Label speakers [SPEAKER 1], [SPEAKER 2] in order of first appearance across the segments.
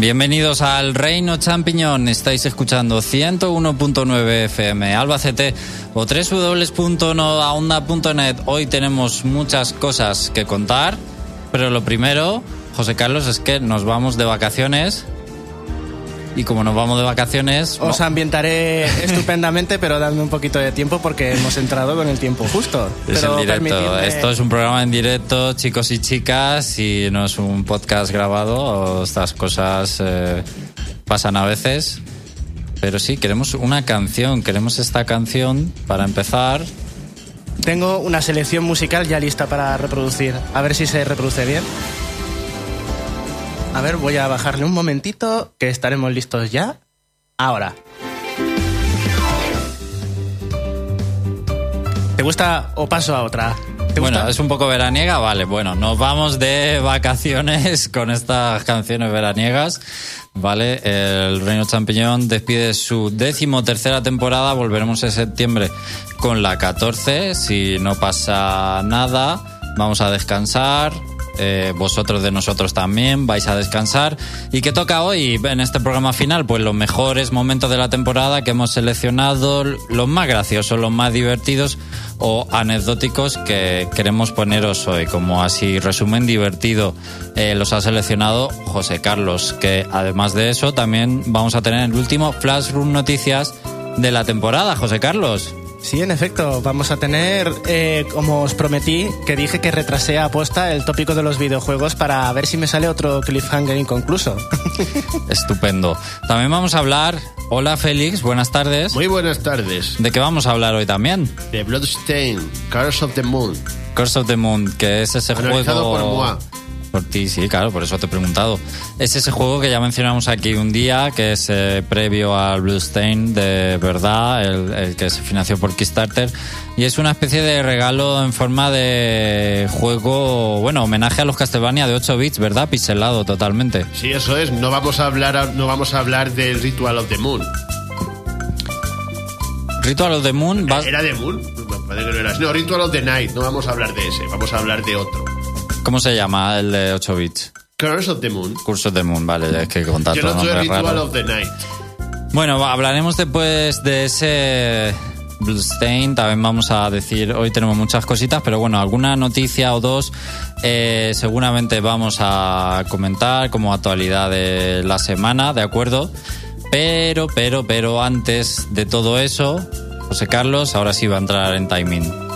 [SPEAKER 1] Bienvenidos al Reino Champiñón. Estáis escuchando 101.9 FM Albacete o www.noaonda.net. Hoy tenemos muchas cosas que contar, pero lo primero, José Carlos, es que nos vamos de vacaciones y como nos vamos de vacaciones...
[SPEAKER 2] Os ambientaré estupendamente, pero dadme un poquito de tiempo porque hemos entrado con el tiempo justo.
[SPEAKER 1] Es
[SPEAKER 2] pero
[SPEAKER 1] en directo.
[SPEAKER 2] permitidme-
[SPEAKER 1] Esto es un programa en directo, chicos y chicas, y no es un podcast grabado. Estas cosas eh, pasan a veces. Pero sí, queremos una canción. Queremos esta canción para empezar.
[SPEAKER 2] Tengo una selección musical ya lista para reproducir. A ver si se reproduce bien. A ver, voy a bajarle un momentito, que estaremos listos ya. Ahora. ¿Te gusta o paso a otra? ¿Te
[SPEAKER 1] Bueno,
[SPEAKER 2] gusta?
[SPEAKER 1] es un poco veraniega, vale. Bueno, nos vamos de vacaciones con estas canciones veraniegas, vale. El Reino Champiñón despide su décimo tercera temporada. Volveremos en septiembre con la 14. Si no pasa nada, vamos a descansar. Eh, vosotros de nosotros también vais a descansar. ¿Y qué toca hoy en este programa final? Pues los mejores momentos de la temporada que hemos seleccionado, los más graciosos, los más divertidos o anecdóticos que queremos poneros hoy. Como así resumen divertido eh, los ha seleccionado José Carlos, que además de eso también vamos a tener el último Flash Room Noticias de la temporada. José Carlos.
[SPEAKER 2] Sí, en efecto, vamos a tener, eh, como os prometí, que dije que retrasé a aposta el tópico de los videojuegos para ver si me sale otro cliffhanger inconcluso.
[SPEAKER 1] Estupendo. También vamos a hablar. Hola Félix, buenas tardes.
[SPEAKER 3] Muy buenas tardes.
[SPEAKER 1] ¿De qué vamos a hablar hoy también?
[SPEAKER 3] De Bloodstain, Curse of the Moon.
[SPEAKER 1] Curse of the Moon, que es ese
[SPEAKER 3] Analizado
[SPEAKER 1] juego.
[SPEAKER 3] por Moa.
[SPEAKER 1] Por ti, sí, claro, por eso te he preguntado. Es ese juego que ya mencionamos aquí un día, que es eh, previo al Bluestain de verdad, el, el que se financió por Kickstarter. Y es una especie de regalo en forma de juego, bueno, homenaje a los Castlevania de 8 bits, ¿verdad? Pixelado totalmente.
[SPEAKER 3] Sí, eso es. No vamos a hablar, no vamos a hablar del Ritual of the Moon.
[SPEAKER 1] Ritual of the Moon
[SPEAKER 3] ¿Era de Moon? No, Ritual of the Night. No vamos a hablar de ese. Vamos a hablar de otro.
[SPEAKER 1] ¿Cómo se llama el de 8 bits?
[SPEAKER 3] Curse of the Moon.
[SPEAKER 1] Curse of the Moon, vale, es que contar
[SPEAKER 3] Yo no Ritual of the Night.
[SPEAKER 1] Bueno, hablaremos después de ese Bluestain. También vamos a decir, hoy tenemos muchas cositas, pero bueno, alguna noticia o dos eh, seguramente vamos a comentar como actualidad de la semana, ¿de acuerdo? Pero, pero, pero antes de todo eso, José Carlos, ahora sí va a entrar en timing.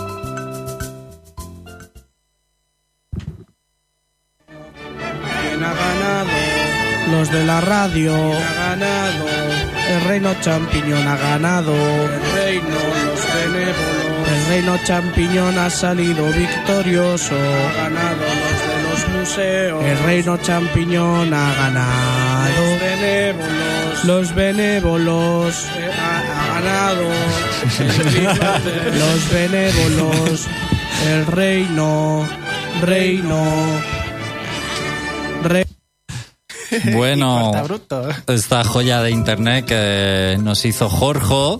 [SPEAKER 4] Los de la radio. ¿Quién ha ganado? El reino champiñón ha ganado. El reino, los benévolos. El reino champiñón ha salido victorioso. Ha ganado los de los museos. El reino champiñón ha ganado. Los benévolos. Los benévolos. eh, ha, ha ganado. los benévolos. El reino. Reino.
[SPEAKER 1] Bueno, esta joya de internet que nos hizo Jorge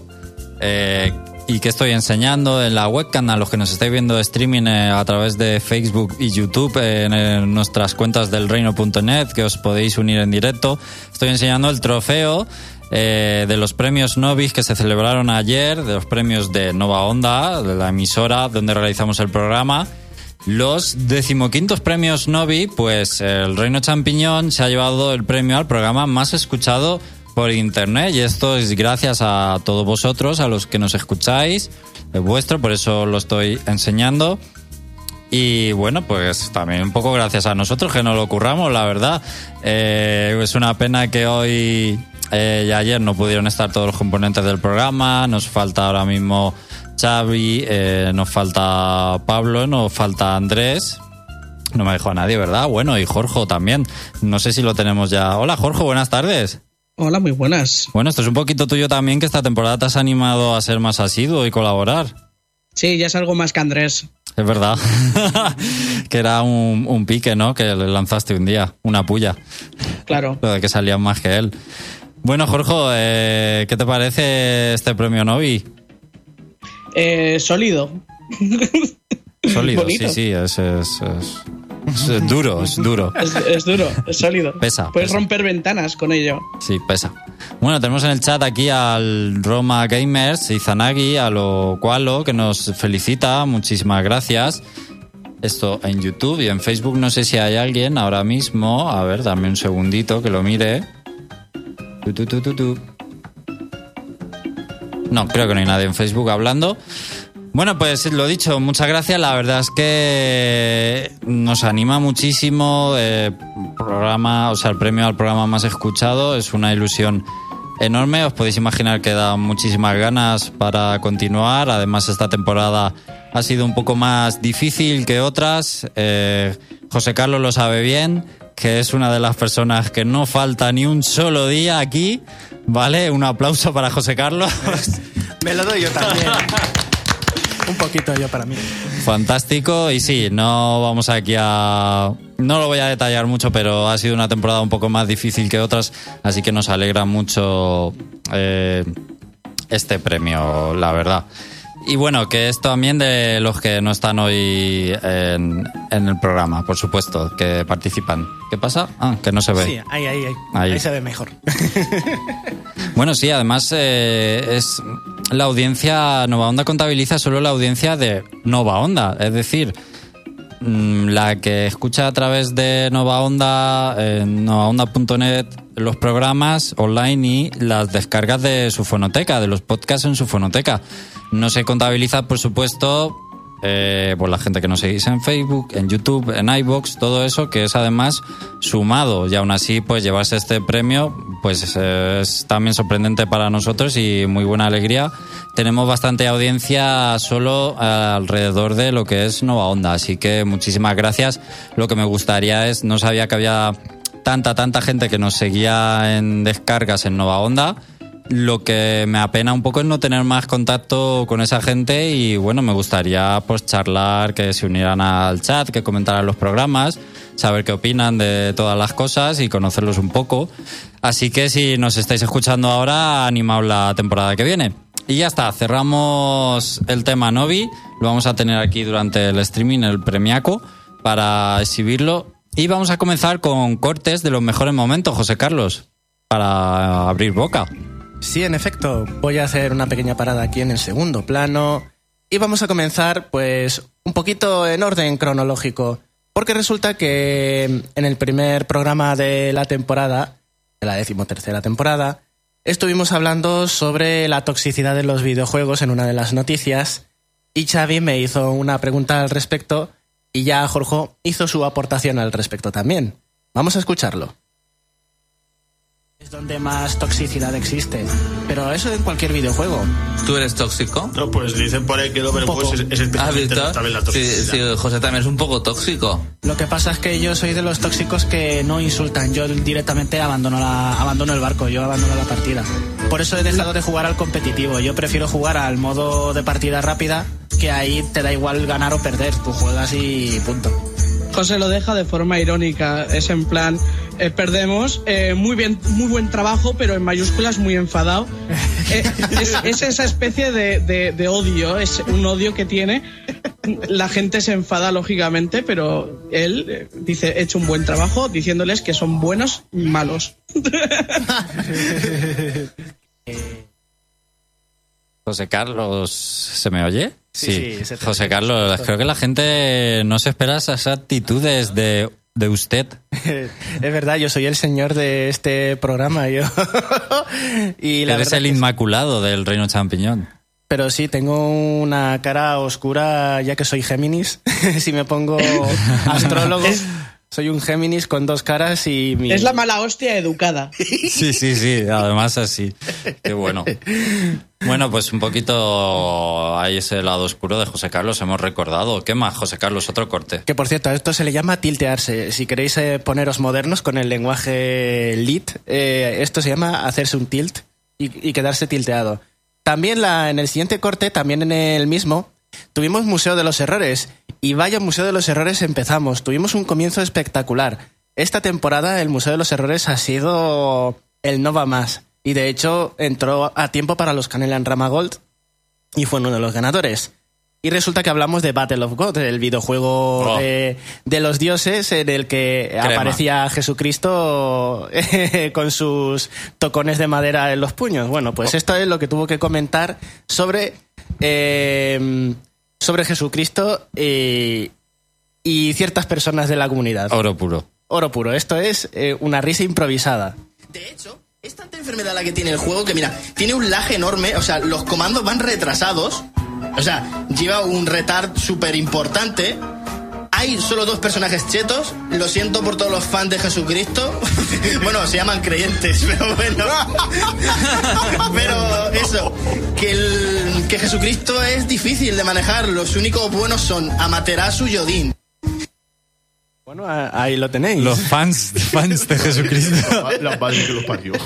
[SPEAKER 1] eh, y que estoy enseñando en la webcam a los que nos estáis viendo streaming eh, a través de Facebook y YouTube eh, en, eh, nuestras cuentas del reino.net que os podéis unir en directo. Estoy enseñando el trofeo eh, de los premios Novis que se celebraron ayer, de los premios de Nova Onda, de la emisora donde realizamos el programa. Los decimoquintos premios Novi, pues el Reino Champiñón se ha llevado el premio al programa más escuchado por internet y esto es gracias a todos vosotros, a los que nos escucháis, es vuestro, por eso lo estoy enseñando. Y bueno, pues también un poco gracias a nosotros que nos lo curramos, la verdad. Eh, es una pena que hoy eh, y ayer no pudieron estar todos los componentes del programa. Nos falta ahora mismo Xavi, eh, nos falta Pablo, nos falta Andrés. No me dejó a nadie, ¿verdad? Bueno, y Jorge también. No sé si lo tenemos ya. Hola, Jorge, buenas tardes.
[SPEAKER 4] Hola, muy buenas.
[SPEAKER 1] Bueno, esto es un poquito tuyo también, que esta temporada te has animado a ser más asiduo y colaborar.
[SPEAKER 4] Sí, ya es algo más que Andrés.
[SPEAKER 1] Es verdad. que era un, un pique, ¿no? Que le lanzaste un día, una puya.
[SPEAKER 4] Claro.
[SPEAKER 1] Lo de que salían más que él. Bueno, Jorge, eh, ¿qué te parece este premio Novi?
[SPEAKER 4] Eh, sólido.
[SPEAKER 1] Sólido,
[SPEAKER 4] Bonito.
[SPEAKER 1] sí, sí, es, es- es- Es duro, es duro.
[SPEAKER 4] Es, duro, es sólido.
[SPEAKER 1] Pesa,
[SPEAKER 4] Puedes
[SPEAKER 1] pesa.
[SPEAKER 4] romper ventanas con ello.
[SPEAKER 1] Sí, pesa. Bueno, tenemos en el chat aquí al Roma Gamers, Izanagi, a lo Cualo, que nos felicita. Muchísimas gracias. Esto en YouTube y en Facebook no sé si hay alguien ahora mismo. A ver, dame un segundito que lo mire. Tu, tu, tu. No, creo que no hay nadie en Facebook hablando. Bueno, pues lo dicho, muchas gracias. La verdad es que nos anima muchísimo. eh, programa, o sea, el premio al programa más escuchado es una ilusión enorme. Os podéis imaginar que da muchísimas ganas para continuar. Además, esta temporada ha sido un poco más difícil que otras. Eh, José Carlos lo sabe bien, que es una de las personas que no falta ni un solo día aquí. ¿Vale? Un aplauso para José Carlos.
[SPEAKER 2] Me lo doy yo también. Un poquito yo para mí.
[SPEAKER 1] Fantástico y sí, no vamos aquí a... No lo voy a detallar mucho, pero ha sido una temporada un poco más difícil que otras, así que nos alegra mucho eh, este premio, la verdad. Y bueno, que es también de los que no están hoy en, en el programa, por supuesto, que participan. ¿Qué pasa? Ah, que no se ve.
[SPEAKER 2] Sí, ahí, ahí, ahí.
[SPEAKER 1] Ahí.
[SPEAKER 2] Ahí se ve mejor.
[SPEAKER 1] Bueno, sí, además eh, es la audiencia, Nova Onda contabiliza solo la audiencia de Nova Onda, es decir, la que escucha a través de Nova Onda, en novaonda.net, los programas online y las descargas de su fonoteca, de los podcasts en su fonoteca. No se contabiliza, por supuesto, eh, por la gente que nos seguís en Facebook, en YouTube, en iBox, todo eso que es además sumado y aún así pues llevarse este premio pues eh, es también sorprendente para nosotros y muy buena alegría. Tenemos bastante audiencia solo alrededor de lo que es Nova Onda, así que muchísimas gracias. Lo que me gustaría es, no sabía que había tanta, tanta gente que nos seguía en descargas en Nova Onda. Lo que me apena un poco es no tener más contacto con esa gente y bueno, me gustaría pues charlar, que se unieran al chat, que comentaran los programas, saber qué opinan de todas las cosas y conocerlos un poco. Así que si nos estáis escuchando ahora, animaos la temporada que viene. Y ya está, cerramos el tema Novi, lo vamos a tener aquí durante el streaming, el premiaco, para exhibirlo. Y vamos a comenzar con cortes de los mejores momentos, José Carlos, para abrir boca.
[SPEAKER 2] Sí, en efecto, voy a hacer una pequeña parada aquí en el segundo plano y vamos a comenzar pues un poquito en orden cronológico, porque resulta que en el primer programa de la temporada, de la decimotercera temporada, estuvimos hablando sobre la toxicidad de los videojuegos en una de las noticias y Xavi me hizo una pregunta al respecto y ya Jorge hizo su aportación al respecto también. Vamos a escucharlo. Es donde más toxicidad existe. Pero eso en cualquier videojuego.
[SPEAKER 5] ¿Tú eres tóxico?
[SPEAKER 3] No, pues dicen por ahí que el Overwatch es, es
[SPEAKER 5] ¿Has
[SPEAKER 3] especialmente
[SPEAKER 5] visto?
[SPEAKER 3] la
[SPEAKER 5] Sí,
[SPEAKER 3] toxicidad.
[SPEAKER 5] sí, José también es un poco tóxico.
[SPEAKER 2] Lo que pasa es que yo soy de los tóxicos que no insultan. Yo directamente abandono, la, abandono el barco, yo abandono la partida. Por eso he dejado de jugar al competitivo. Yo prefiero jugar al modo de partida rápida, que ahí te da igual ganar o perder. Tú juegas y punto.
[SPEAKER 4] José lo deja de forma irónica. Es en plan, eh, perdemos, eh, muy bien, muy buen trabajo, pero en mayúsculas muy enfadado. Eh, es, es esa especie de, de- de odio, es un odio que tiene. La gente se enfada lógicamente, pero él eh, dice, he hecho un buen trabajo, diciéndoles que son buenos y malos.
[SPEAKER 1] José Carlos, ¿se me oye?
[SPEAKER 2] Sí,
[SPEAKER 1] José Carlos, creo que la gente no se espera esas actitudes de, de usted.
[SPEAKER 2] es verdad, yo soy el señor de este programa. Yo. y la
[SPEAKER 1] Eres el inmaculado del reino champiñón.
[SPEAKER 2] Pero sí, tengo una cara oscura ya que soy Géminis. si me pongo astrólogo, soy un Géminis con dos caras y mi...
[SPEAKER 4] Es la mala hostia educada.
[SPEAKER 1] Sí, sí, sí, además así. Qué bueno. Bueno, pues un poquito ahí ese lado oscuro de José Carlos hemos recordado. ¿Qué más, José Carlos? Otro corte.
[SPEAKER 2] Que por cierto, a esto se le llama tiltearse. Si queréis eh, poneros modernos con el lenguaje lit, eh, esto se llama hacerse un tilt y, y quedarse tilteado. También la, en el siguiente corte, también en el mismo, tuvimos Museo de los Errores. Y vaya Museo de los Errores empezamos. Tuvimos un comienzo espectacular. Esta temporada el Museo de los Errores ha sido el no va más. Y de hecho entró a tiempo para los Canela en Rama Gold y fue uno de los ganadores. Y resulta que hablamos de Battle of God, el videojuego
[SPEAKER 1] Oh.
[SPEAKER 2] de, de los dioses en el que aparecía Jesucristo con sus tocones de madera en los puños. Bueno, pues esto es lo que tuvo que comentar sobre, eh, sobre Jesucristo y, y ciertas personas de la comunidad.
[SPEAKER 1] Oro puro.
[SPEAKER 2] Oro puro, esto es eh, una risa improvisada.
[SPEAKER 6] De hecho, es tanta enfermedad la que tiene el juego que, mira, tiene un lag enorme, o sea, los comandos van retrasados, o sea, lleva un retard súper importante. Hay solo dos personajes chetos, lo siento por todos los fans de Jesucristo. bueno, se llaman creyentes, pero bueno. pero eso, que, el- que Jesucristo es difícil de manejar, los únicos buenos son Amaterasu y Odín.
[SPEAKER 2] Bueno, ahí lo tenéis.
[SPEAKER 1] Los fans, fans de Jesucristo.
[SPEAKER 3] La madre que los parió.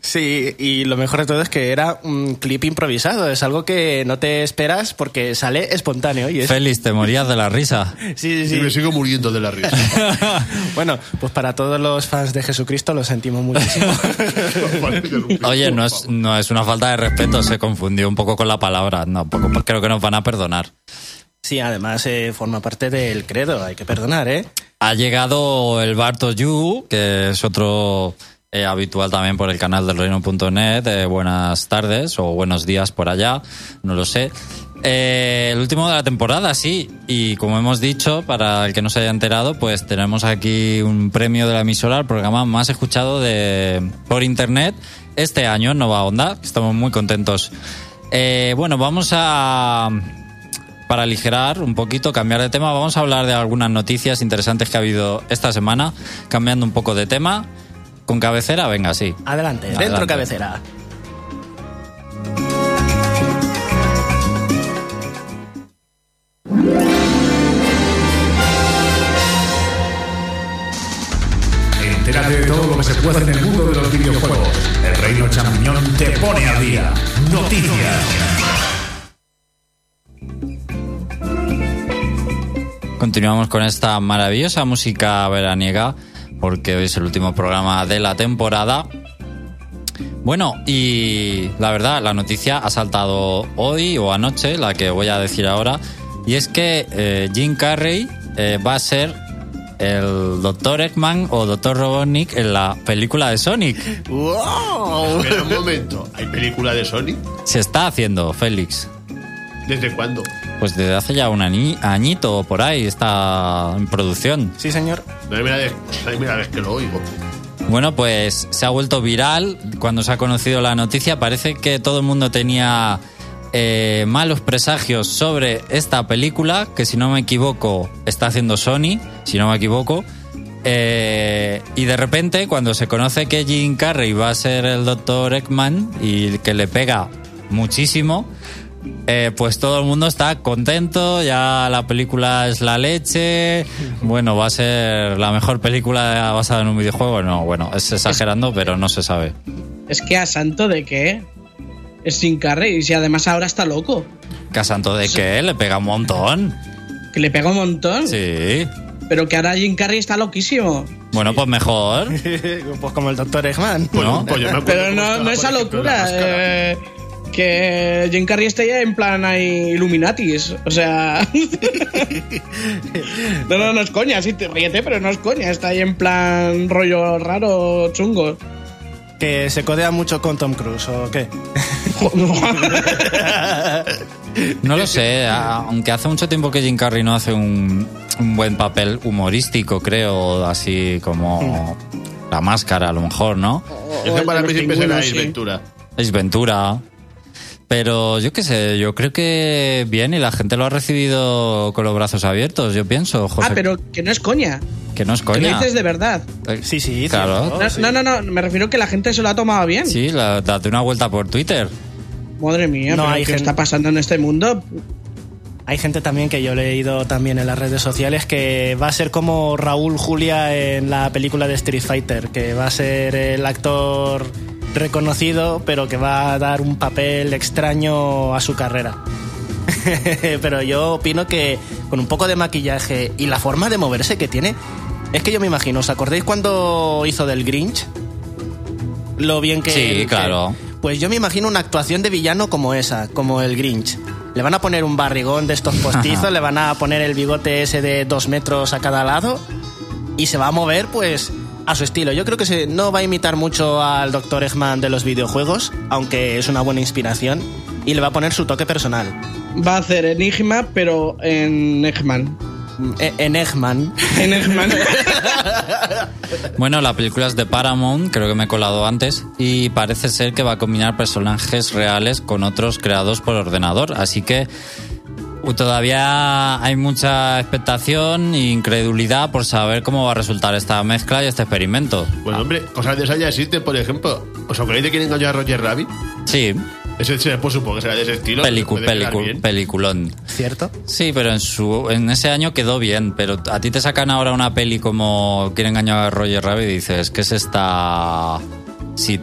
[SPEAKER 2] Sí, y lo mejor de todo es que era un clip improvisado, es algo que no te esperas porque sale espontáneo. Y es...
[SPEAKER 1] Félix, te morías de la risa.
[SPEAKER 2] Sí, sí,
[SPEAKER 3] Y me
[SPEAKER 2] sí.
[SPEAKER 3] sigo muriendo de la risa.
[SPEAKER 2] Bueno, pues para todos los fans de Jesucristo lo sentimos muchísimo.
[SPEAKER 1] Oye, no es, no es una falta de respeto, se confundió un poco con la palabra. No, poco, creo que nos van a perdonar.
[SPEAKER 2] Sí, además eh, forma parte del credo, hay que perdonar, ¿eh?
[SPEAKER 1] Ha llegado el Barto Yu, que es otro eh, habitual también por el canal del reino.net. Eh, buenas tardes o buenos días por allá, no lo sé. El último de la temporada, sí. Y como hemos dicho, para el que no se haya enterado, pues tenemos aquí un premio de la emisora, el programa más escuchado de por internet este año Nova Onda. Estamos muy contentos. Bueno, vamos a para aligerar un poquito, cambiar de tema, vamos a hablar de algunas noticias interesantes que ha habido esta semana, cambiando un poco de tema. Con cabecera, venga, sí.
[SPEAKER 2] Adelante, dentro cabecera.
[SPEAKER 7] Entérate de todo lo que se puede en el mundo de los videojuegos. El Reino Champiñón te pone al día. Noticias.
[SPEAKER 1] Continuamos con esta maravillosa música veraniega, porque hoy es el último programa de la temporada. Bueno, y la verdad, la noticia ha saltado hoy o anoche, la que voy a decir ahora, y es que eh, Jim Carrey eh, va a ser el Dr. Eggman o Dr. Robotnik en la película de Sonic.
[SPEAKER 2] ¡Wow!
[SPEAKER 3] Espera un momento. ¿Hay película de Sonic?
[SPEAKER 1] Se está haciendo, Félix.
[SPEAKER 3] ¿Desde cuándo?
[SPEAKER 1] Pues desde hace ya un añito o por ahí está en producción.
[SPEAKER 2] Sí, señor.
[SPEAKER 3] Hay primera vez, la primera vez que lo oigo.
[SPEAKER 1] Bueno, pues se ha vuelto viral cuando se ha conocido la noticia. Parece que todo el mundo tenía eh, malos presagios sobre esta película, que si no me equivoco está haciendo Sony, si no me equivoco. Eh, y de repente, cuando se conoce que Jim Carrey va a ser el Dr. Eggman y que le pega muchísimo, eh, pues todo el mundo está contento, ya la película es la leche, bueno, va a ser la mejor película basada en un videojuego, no, bueno, es exagerando, pero no se sabe.
[SPEAKER 4] Es que a santo de qué. Es sin carrey. Y si además ahora está loco.
[SPEAKER 1] Casanto de que le pega un montón.
[SPEAKER 4] Que le pega un montón.
[SPEAKER 1] Sí.
[SPEAKER 4] Pero que ahora Jim Carrey está loquísimo.
[SPEAKER 1] Bueno, pues mejor.
[SPEAKER 2] pues como el Dr. Eggman.
[SPEAKER 3] Pues,
[SPEAKER 1] ¿No?
[SPEAKER 3] pues yo me
[SPEAKER 4] Pero no, no esa locura. eh, que Jim Carrey esté ya en plan ahí Illuminatis. O sea. no, no, no es coña. Sí, te ríete, pero no es coña. Está ahí en plan rollo raro, chungo.
[SPEAKER 2] Que se codea mucho con Tom Cruise, ¿o qué?
[SPEAKER 1] No lo sé, aunque hace mucho tiempo que Jim Carrey no hace un, un buen papel humorístico, creo, así como la máscara, a lo mejor, ¿no?
[SPEAKER 3] Es
[SPEAKER 4] O
[SPEAKER 3] que
[SPEAKER 4] el
[SPEAKER 3] para mí siempre será
[SPEAKER 4] sí.
[SPEAKER 3] Ventura.
[SPEAKER 1] Ventura. Pero yo qué sé, yo creo que bien y la gente lo ha recibido con los brazos abiertos, yo pienso, José.
[SPEAKER 4] Ah, pero que no es coña.
[SPEAKER 1] Que no es
[SPEAKER 4] Que lo
[SPEAKER 1] coña.
[SPEAKER 4] dices de verdad.
[SPEAKER 1] Eh,
[SPEAKER 2] Sí, sí,
[SPEAKER 1] Claro.
[SPEAKER 4] no, no, no, me refiero que la gente se lo ha tomado bien.
[SPEAKER 1] Sí, la- date una vuelta por Twitter.
[SPEAKER 4] Madre mía,
[SPEAKER 2] No,
[SPEAKER 4] pero
[SPEAKER 2] hay
[SPEAKER 4] ¿qué
[SPEAKER 2] gente-
[SPEAKER 4] está pasando en este mundo?
[SPEAKER 2] Hay gente también que yo he leído también en las redes sociales que va a ser como Raúl Julia en la película de Street Fighter, que va a ser el actor reconocido, pero que va a dar un papel extraño a su carrera. pero yo opino que con un poco de maquillaje y la forma de moverse que tiene, es que yo me imagino, ¿os acordáis cuando hizo del Grinch? Lo bien que...
[SPEAKER 1] Sí, claro.
[SPEAKER 2] Pues yo me imagino una actuación de villano como esa, como el Grinch. Le van a poner un barrigón de estos postizos, le van a poner el bigote ese de dos metros a cada lado y se va a mover pues a su estilo. Yo creo que se, no va a imitar mucho al Dr. Eggman de los videojuegos, aunque es una buena inspiración, y le va a poner su toque personal.
[SPEAKER 4] Va a hacer Enigma, pero en Eggman.
[SPEAKER 2] E, en Eggman.
[SPEAKER 4] En Eggman.
[SPEAKER 1] bueno, la película es de Paramount, creo que me he colado antes, y parece ser que va a combinar personajes reales con otros creados por ordenador, así que pues todavía hay mucha expectación e incredulidad por saber cómo va a resultar esta mezcla y este experimento.
[SPEAKER 3] Bueno, ah. hombre, cosas de esas ya existen, por ejemplo. ¿Os acordáis de quién engañó a Roger Rabbit?
[SPEAKER 1] Sí.
[SPEAKER 3] Ese, pues supongo que será de ese estilo.
[SPEAKER 1] Pelicu, pelicu, peliculón.
[SPEAKER 2] ¿Cierto?
[SPEAKER 1] Sí, pero en, su, en ese año quedó bien. Pero a ti te sacan ahora una peli como Quién engañó a Roger Rabbit y dices, ¿qué es esta shit?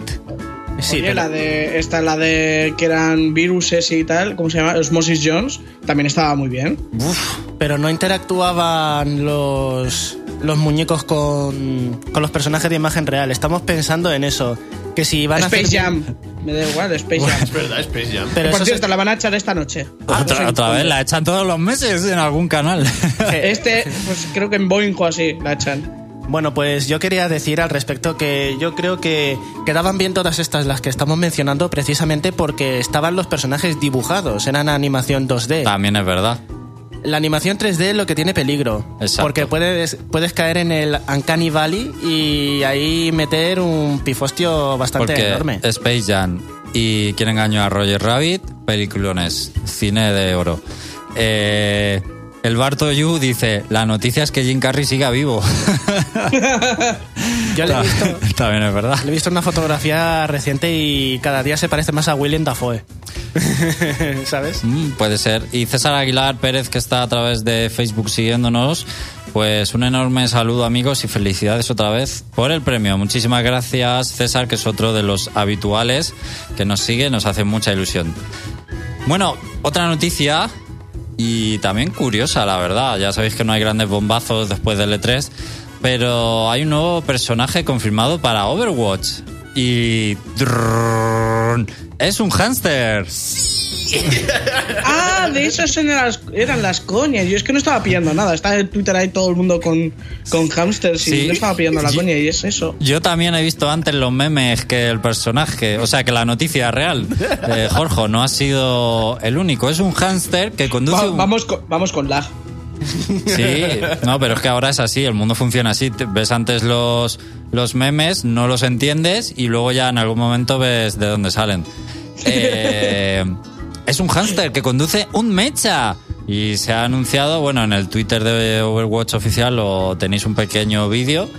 [SPEAKER 2] Sí,
[SPEAKER 4] Oye,
[SPEAKER 2] pero...
[SPEAKER 4] la de, esta la de que eran viruses y tal, ¿cómo se llama? Osmosis Jones, también estaba muy bien.
[SPEAKER 2] Uf, pero no interactuaban los, los muñecos con, con los personajes de imagen real. Estamos pensando en eso. Que si van Space a hacer...
[SPEAKER 4] Jam. Me da igual, Space Jam.
[SPEAKER 3] es verdad, Space Jam.
[SPEAKER 2] Pero
[SPEAKER 4] por cierto,
[SPEAKER 2] se...
[SPEAKER 4] la van a echar esta noche.
[SPEAKER 1] Otra, otra vez, la echan todos los meses en algún canal.
[SPEAKER 4] este, pues creo que en Boeing o así la echan.
[SPEAKER 2] Bueno, pues yo quería decir al respecto que yo creo que quedaban bien todas estas las que estamos mencionando precisamente porque estaban los personajes dibujados, eran animación 2D.
[SPEAKER 1] También es verdad.
[SPEAKER 2] La animación 3D es lo que tiene peligro.
[SPEAKER 1] Exacto.
[SPEAKER 2] Porque puedes, puedes caer en el Uncanny Valley y ahí meter un pifostio bastante enorme.
[SPEAKER 1] Space Jam y quién engañó a Roger Rabbit, peliculones, cine de oro. Eh, el Barto Yu dice, la noticia es que Jim Carrey siga vivo.
[SPEAKER 2] Yo le he visto...
[SPEAKER 1] También es verdad.
[SPEAKER 2] Le he visto una fotografía reciente y cada día se parece más a William Dafoe. ¿Sabes?
[SPEAKER 1] Mm, puede ser. Y César Aguilar Pérez, que está a través de Facebook siguiéndonos, pues un enorme saludo amigos y felicidades otra vez por el premio. Muchísimas gracias César, que es otro de los habituales que nos sigue, nos hace mucha ilusión. Bueno, otra noticia y también curiosa, la verdad. Ya sabéis que no hay grandes bombazos después del E3, pero hay un nuevo personaje confirmado para Overwatch. Y... Es un hámster.
[SPEAKER 4] ah, de esas eran las, eran las coñas. Yo es que no estaba pillando nada. Está en Twitter ahí todo el mundo con, con hamsters y no estaba pillando la coña y es eso.
[SPEAKER 1] Yo también he visto antes los memes que el personaje, o sea, que la noticia real Jorge no ha sido el único. Es un hámster que conduce.
[SPEAKER 4] Vamos, con, vamos con lag.
[SPEAKER 1] Sí, no, pero es que ahora es así, el mundo funciona así. Ves antes los, los memes, no los entiendes y luego ya en algún momento ves de dónde salen. Eh, es un hámster que conduce un mecha. Y se ha anunciado, bueno, en el Twitter de Overwatch oficial lo tenéis un pequeño vídeo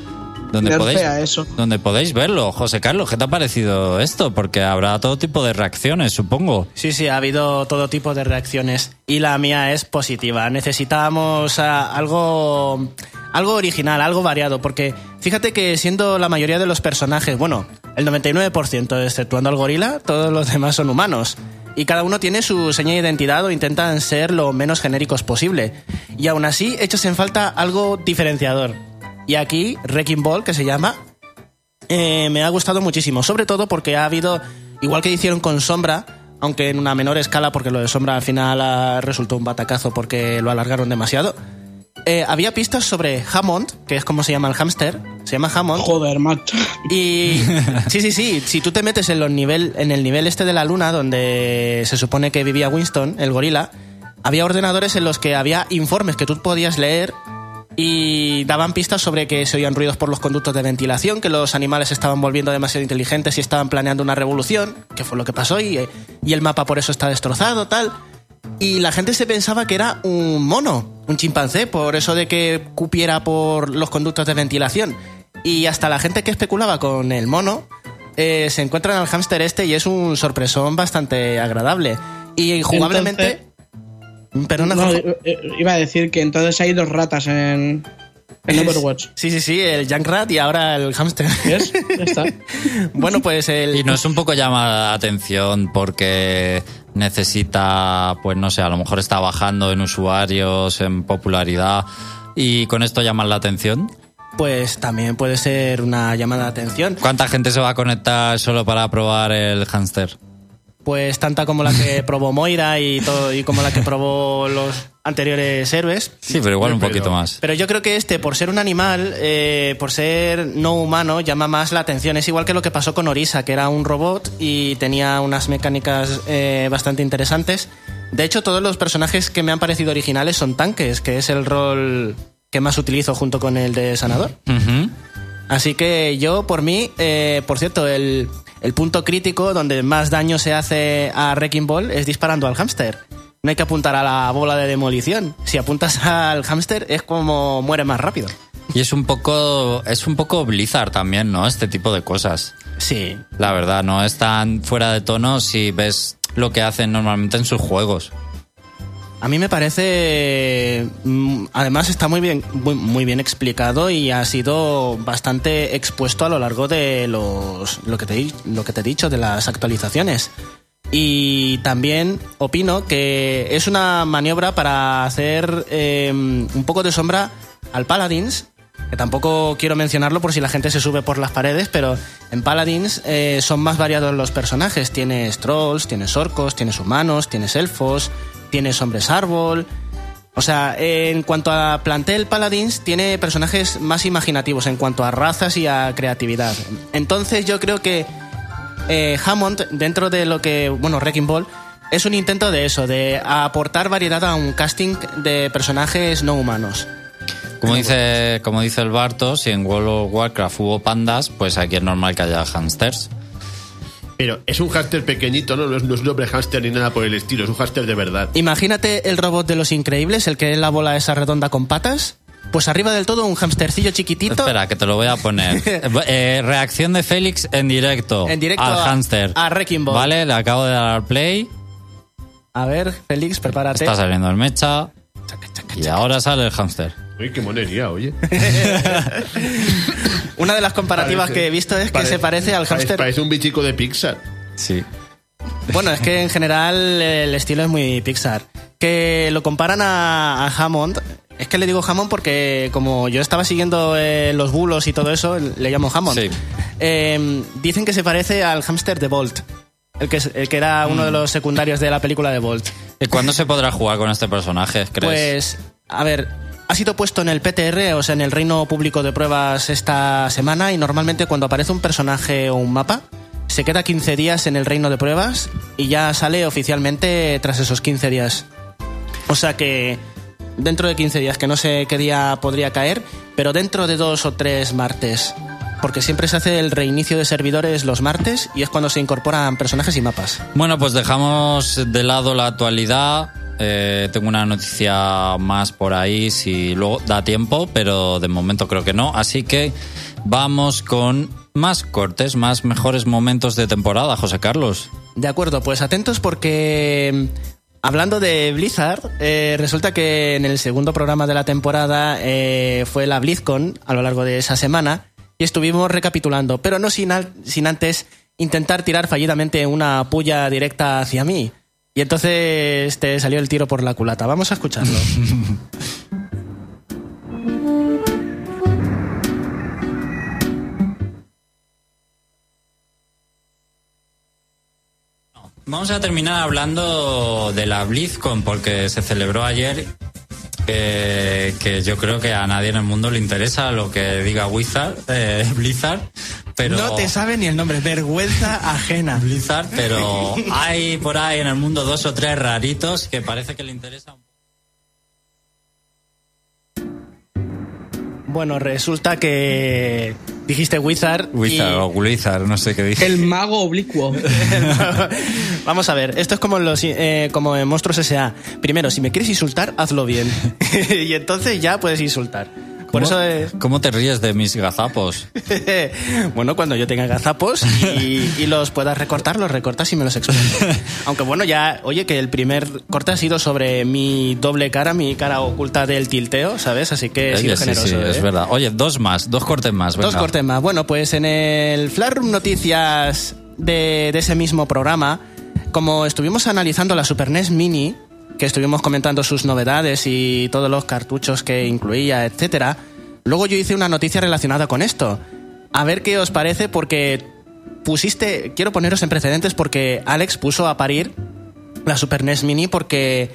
[SPEAKER 1] donde podéis,
[SPEAKER 4] eso.
[SPEAKER 1] donde podéis verlo. José Carlos, ¿qué te ha parecido esto? Porque habrá todo tipo de reacciones, supongo.
[SPEAKER 2] Sí, sí, ha habido todo tipo de reacciones y la mía es positiva. Necesitábamos ah, algo, algo original, algo variado, porque fíjate que siendo la mayoría de los personajes, bueno, el 99%, exceptuando al gorila, todos los demás son humanos. Y cada uno tiene su seña de identidad o intentan ser lo menos genéricos posible. Y aún así, echas en falta algo diferenciador. Y aquí, Wrecking Ball, que se llama, eh, me ha gustado muchísimo, sobre todo porque ha habido, igual que hicieron con Sombra, aunque en una menor escala, porque lo de Sombra al final resultó un batacazo porque lo alargaron demasiado. Eh, había pistas sobre Hammond, que es como se llama el hámster, se llama Hammond.
[SPEAKER 4] Joder, macho.
[SPEAKER 2] Y sí, sí, sí, si tú te metes en, los nivel, en el nivel este de la luna, donde se supone que vivía Winston, el gorila, había ordenadores en los que había informes que tú podías leer y daban pistas sobre que se oían ruidos por los conductos de ventilación, que los animales estaban volviendo demasiado inteligentes y estaban planeando una revolución, que fue lo que pasó, y, eh, y el mapa por eso está destrozado, tal. Y la gente se pensaba que era un mono, un chimpancé, por eso de que cupiera por los conductos de ventilación. Y hasta la gente que especulaba con el mono eh, se encuentran al hámster este y es un sorpresón bastante agradable. Y jugablemente... Perdona,
[SPEAKER 4] No, eh, eh, iba a decir que entonces hay dos ratas en, en Overwatch.
[SPEAKER 2] Sí, sí, sí, el Junkrat y ahora el hámster.
[SPEAKER 4] ¿Ves? Ya está.
[SPEAKER 2] bueno, pues el...
[SPEAKER 1] Y no es un poco llama la atención porque necesita, pues no sé, a lo mejor está bajando en usuarios, en popularidad y con esto llaman la atención.
[SPEAKER 2] pues también puede ser una llamada de atención.
[SPEAKER 1] ¿Cuánta gente se va a conectar solo para probar el hámster?
[SPEAKER 2] Pues tanta como la que probó Moira y todo, y como la que probó los anteriores héroes.
[SPEAKER 1] Sí, pero igual un
[SPEAKER 3] Pero-
[SPEAKER 1] poquito más.
[SPEAKER 2] Pero yo creo que este, por ser un animal, eh, por ser no humano, llama más la atención. Es igual que lo que pasó con Orisa, que era un robot y tenía unas mecánicas eh, bastante interesantes. De hecho, todos los personajes que me han parecido originales son tanques, que es el rol que más utilizo junto con el de sanador. Así que yo, por mí, eh, por cierto, el, el punto crítico donde más daño se hace a Wrecking Ball es disparando al hámster. No hay que apuntar a la bola de demolición. Si apuntas al hámster es como muere más rápido.
[SPEAKER 1] Y es un poco es un poco Blizzard también, ¿no? Este tipo de cosas.
[SPEAKER 2] Sí.
[SPEAKER 1] La verdad, no es tan fuera de tono si ves lo que hacen normalmente en sus juegos.
[SPEAKER 2] A mí me parece. mm, Además, está muy bien, muy, bien explicado y ha sido bastante expuesto a lo largo de los, lo, que te, he- dicho, de las actualizaciones. Y también opino que es una maniobra para hacer eh, un poco de sombra al Paladins, que tampoco quiero mencionarlo por si la gente se sube por las paredes, pero en Paladins eh, son más variados los personajes. Tienes trolls, tienes orcos, tienes humanos, tienes elfos, tienes hombres árbol. O sea, en cuanto a plantel Paladins, tiene personajes más imaginativos en cuanto a razas y a creatividad. Entonces yo creo que eh, Hammond, dentro de lo que, bueno, Wrecking Ball, es un intento de eso, de aportar variedad a un casting de personajes no humanos.
[SPEAKER 1] Como dice, como dice el Barto, si en World of Warcraft hubo pandas, pues aquí es normal que haya hamsters.
[SPEAKER 3] Pero es un hámster pequeñito, ¿no? No es, no es un hombre hámster ni nada por el estilo, es un hámster de verdad.
[SPEAKER 2] Imagínate el robot de los increíbles, el que es la bola esa redonda con patas. Pues arriba del todo un hamstercillo chiquitito.
[SPEAKER 1] Espera, que te lo voy a poner. Eh, reacción de Félix en directo.
[SPEAKER 2] En directo
[SPEAKER 1] al
[SPEAKER 2] a-
[SPEAKER 1] hámster.
[SPEAKER 2] a Wrecking Ball.
[SPEAKER 1] Vale, le acabo de dar al play.
[SPEAKER 2] A ver, Félix, prepárate.
[SPEAKER 1] Está saliendo el mecha. Y ahora sale el hámster.
[SPEAKER 3] Uy, qué monería, oye.
[SPEAKER 2] Una de las comparativas
[SPEAKER 3] Parece-
[SPEAKER 2] que he visto es que
[SPEAKER 3] parece-
[SPEAKER 2] se parece al hámster.
[SPEAKER 3] Parece un bichico de Pixar.
[SPEAKER 1] Sí.
[SPEAKER 2] Bueno, es que en general el estilo es muy Pixar. Que lo comparan a, a Hammond. Es que le digo Hammond porque como yo estaba siguiendo eh, los bulos y todo eso, le llamo Hammond.
[SPEAKER 1] Sí.
[SPEAKER 2] Eh, dicen que se parece al hámster de Bolt. El que, el que era uno de
[SPEAKER 1] Mm.
[SPEAKER 2] los secundarios de la película de Bolt.
[SPEAKER 1] ¿Y cuándo se podrá jugar con este personaje, crees?
[SPEAKER 2] Pues, a ver, ha sido puesto en el PTR, o sea, en el reino público de pruebas esta semana y normalmente cuando aparece un personaje o un mapa, se queda 15 días en el reino de pruebas y ya sale oficialmente tras esos 15 días. O sea que dentro de 15 días, que no sé qué día podría caer, pero dentro de dos o tres martes. Porque siempre se hace el reinicio de servidores los martes y es cuando se incorporan personajes y mapas.
[SPEAKER 1] Bueno, pues dejamos de lado la actualidad. Eh, tengo una noticia más por ahí si luego da tiempo, pero de momento creo que no. Así que vamos con más cortes, más mejores momentos de temporada, José Carlos.
[SPEAKER 2] De acuerdo, pues atentos porque mm, hablando de Blizzard, eh, resulta que en el segundo programa de la temporada eh, fue la BlizzCon a lo largo de esa semana y estuvimos recapitulando, pero no sin, sin antes intentar tirar fallidamente una puya directa hacia mí. Y entonces te salió el tiro por la culata. Vamos a escucharlo.
[SPEAKER 1] Vamos a terminar hablando de la BlizzCon porque se celebró ayer. Eh, que yo creo que a nadie en el mundo le interesa lo que diga Wizard, eh, Blizzard, pero
[SPEAKER 2] No te sabe ni el nombre, vergüenza ajena.
[SPEAKER 1] Blizzard, pero hay por ahí en el mundo dos o tres raritos que parece que le interesa.
[SPEAKER 2] Bueno, resulta que dijiste Wizard. y-
[SPEAKER 1] Wizard o Blizzard, no sé qué dije.
[SPEAKER 4] El mago oblicuo.
[SPEAKER 2] Vamos a ver, esto es como, en los, eh, como en Monstruos S.A. Primero, si me quieres insultar, hazlo bien. y entonces ya puedes insultar. Por
[SPEAKER 1] ¿Cómo,
[SPEAKER 2] eso es...
[SPEAKER 1] ¿Cómo te ríes de mis gazapos?
[SPEAKER 2] bueno, cuando yo tenga gazapos y, y los puedas recortar, los recortas y me los expones. Aunque bueno, ya, oye, que el primer corte ha sido sobre mi doble cara, mi cara oculta del tilteo, ¿sabes? Así que
[SPEAKER 1] Oye, sí,
[SPEAKER 2] generoso.
[SPEAKER 1] sí,
[SPEAKER 2] ¿eh?
[SPEAKER 1] es verdad. Oye, dos más, dos cortes más.
[SPEAKER 2] Dos
[SPEAKER 1] venga.
[SPEAKER 2] cortes más. Bueno, pues en el Flash Room Noticias de, de ese mismo programa, como estuvimos analizando la Super NES Mini, que estuvimos comentando sus novedades y todos los cartuchos que incluía, etcétera, luego yo hice una noticia relacionada con esto. A ver qué os parece, porque pusiste. Quiero poneros en precedentes porque Alex puso a parir la Super NES Mini porque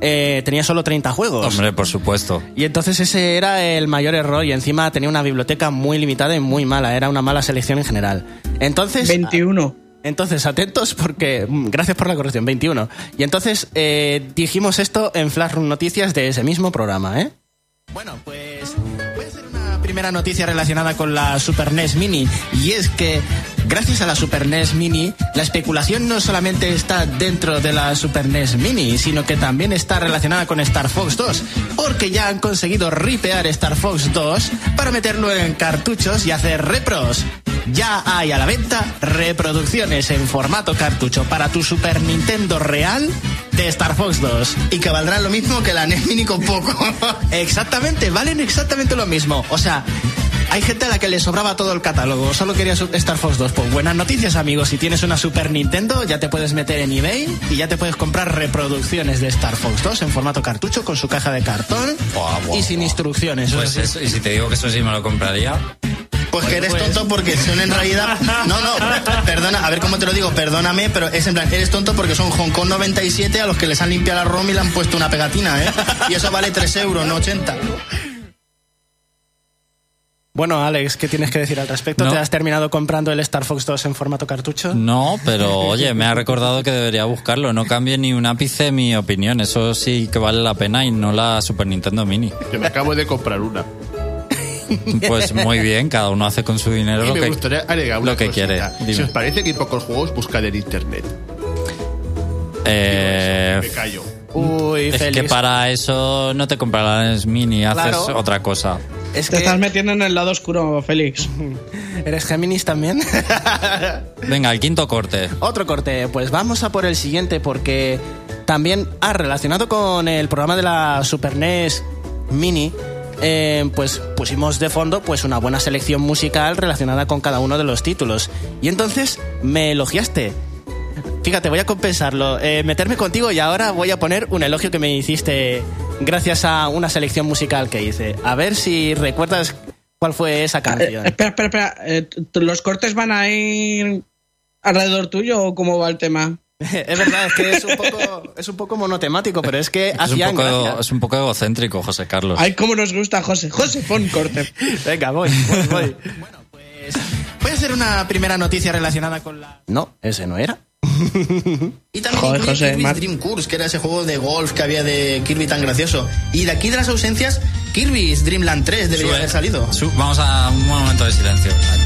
[SPEAKER 2] eh, tenía solo 30 juegos.
[SPEAKER 1] Hombre, por supuesto.
[SPEAKER 2] Y entonces ese era el mayor error y encima tenía una biblioteca muy limitada y muy mala, era una mala selección en general. Entonces...
[SPEAKER 4] 21.
[SPEAKER 2] Entonces, atentos porque... mm, Gracias por la corrección, 21. Y entonces eh, dijimos esto en Flash Room Noticias de ese mismo programa, ¿eh? Bueno, pues voy a hacer una primera noticia relacionada con la Super NES Mini y es que gracias a la Super NES Mini la especulación no solamente está dentro de la Super NES Mini, sino que también está relacionada con Star Fox 2, porque ya han conseguido ripear Star Fox 2 para meterlo en cartuchos y hacer repros. Ya hay a la venta reproducciones en formato cartucho para tu Super Nintendo real de Star Fox 2.
[SPEAKER 6] Y que valdrán lo mismo que la NES Mini con poco.
[SPEAKER 2] Exactamente, valen exactamente lo mismo. O sea, hay gente a la que le sobraba todo el catálogo, solo quería Star Fox 2. Pues buenas noticias, amigos. Si tienes una Super Nintendo, ya te puedes meter en eBay y ya te puedes comprar reproducciones de Star Fox 2 en formato cartucho con su caja de cartón y sin instrucciones.
[SPEAKER 1] Pues
[SPEAKER 2] eso,
[SPEAKER 1] y si te digo que eso sí me lo compraría.
[SPEAKER 6] Pues que eres tonto porque son en realidad. No, no, perdona, a ver cómo te lo digo, perdóname, pero es en plan, eres tonto porque son Hong Kong 97 a los que les han limpiado la ROM y le han puesto una pegatina, ¿eh? Y eso vale 3 euros, no 80.
[SPEAKER 2] Bueno, Alex, ¿qué tienes que decir al respecto?
[SPEAKER 1] No.
[SPEAKER 2] ¿Te has terminado comprando el Star Fox 2 en formato cartucho?
[SPEAKER 1] No, pero oye, me ha recordado que debería buscarlo. No cambie ni un ápice mi opinión. Eso sí que vale la pena y no la Super Nintendo Mini.
[SPEAKER 3] Que me acabo de comprar una.
[SPEAKER 1] Pues muy bien, cada uno hace con su dinero
[SPEAKER 3] Y
[SPEAKER 1] lo
[SPEAKER 3] me
[SPEAKER 1] que,
[SPEAKER 3] gustaría agregar una
[SPEAKER 1] lo que
[SPEAKER 3] cosita.
[SPEAKER 1] quiere.
[SPEAKER 3] Si os parece que hay pocos juegos, buscad en internet.
[SPEAKER 1] Eh,
[SPEAKER 3] Me callo.
[SPEAKER 2] Uy,
[SPEAKER 1] es que para eso no te comprarás Mini, haces
[SPEAKER 2] Claro.
[SPEAKER 1] otra cosa.
[SPEAKER 2] Es
[SPEAKER 4] Te
[SPEAKER 2] que
[SPEAKER 4] estás metiendo en el lado oscuro, Félix.
[SPEAKER 2] eres Géminis también.
[SPEAKER 1] Venga, el quinto corte.
[SPEAKER 2] Otro corte, pues vamos a por el siguiente porque también ha relacionado con el programa de la Super NES Mini. Eh, pues pusimos de fondo pues una buena selección musical relacionada con cada uno de los títulos. Y entonces me elogiaste. Fíjate voy a compensarlo. Eh, meterme contigo y ahora voy a poner un elogio que me hiciste gracias a una selección musical que hice. A ver si recuerdas cuál fue esa
[SPEAKER 4] Eh,
[SPEAKER 2] canción.
[SPEAKER 4] espera, espera, espera. Eh, ¿Los cortes van a ir alrededor tuyo o cómo va el tema?
[SPEAKER 2] Es verdad es que es un poco es un poco monotemático pero es que
[SPEAKER 1] Es un, poco,
[SPEAKER 2] gracia.
[SPEAKER 1] es un poco egocéntrico, José Carlos.
[SPEAKER 4] Ay, cómo nos gusta José. José, pon corte.
[SPEAKER 2] Venga, voy, voy, voy. bueno, pues voy a hacer una primera noticia relacionada con la... No, ese no era.
[SPEAKER 6] Y también
[SPEAKER 4] Joder, José,
[SPEAKER 6] Kirby's
[SPEAKER 4] Mar-
[SPEAKER 6] Dream Course, que era ese juego de golf que había de Kirby tan gracioso. Y de aquí de las ausencias, Kirby's Dream Land 3 debería
[SPEAKER 1] Sube.
[SPEAKER 6] haber salido.
[SPEAKER 1] Su- vamos a un momento de silencio.
[SPEAKER 6] Ahí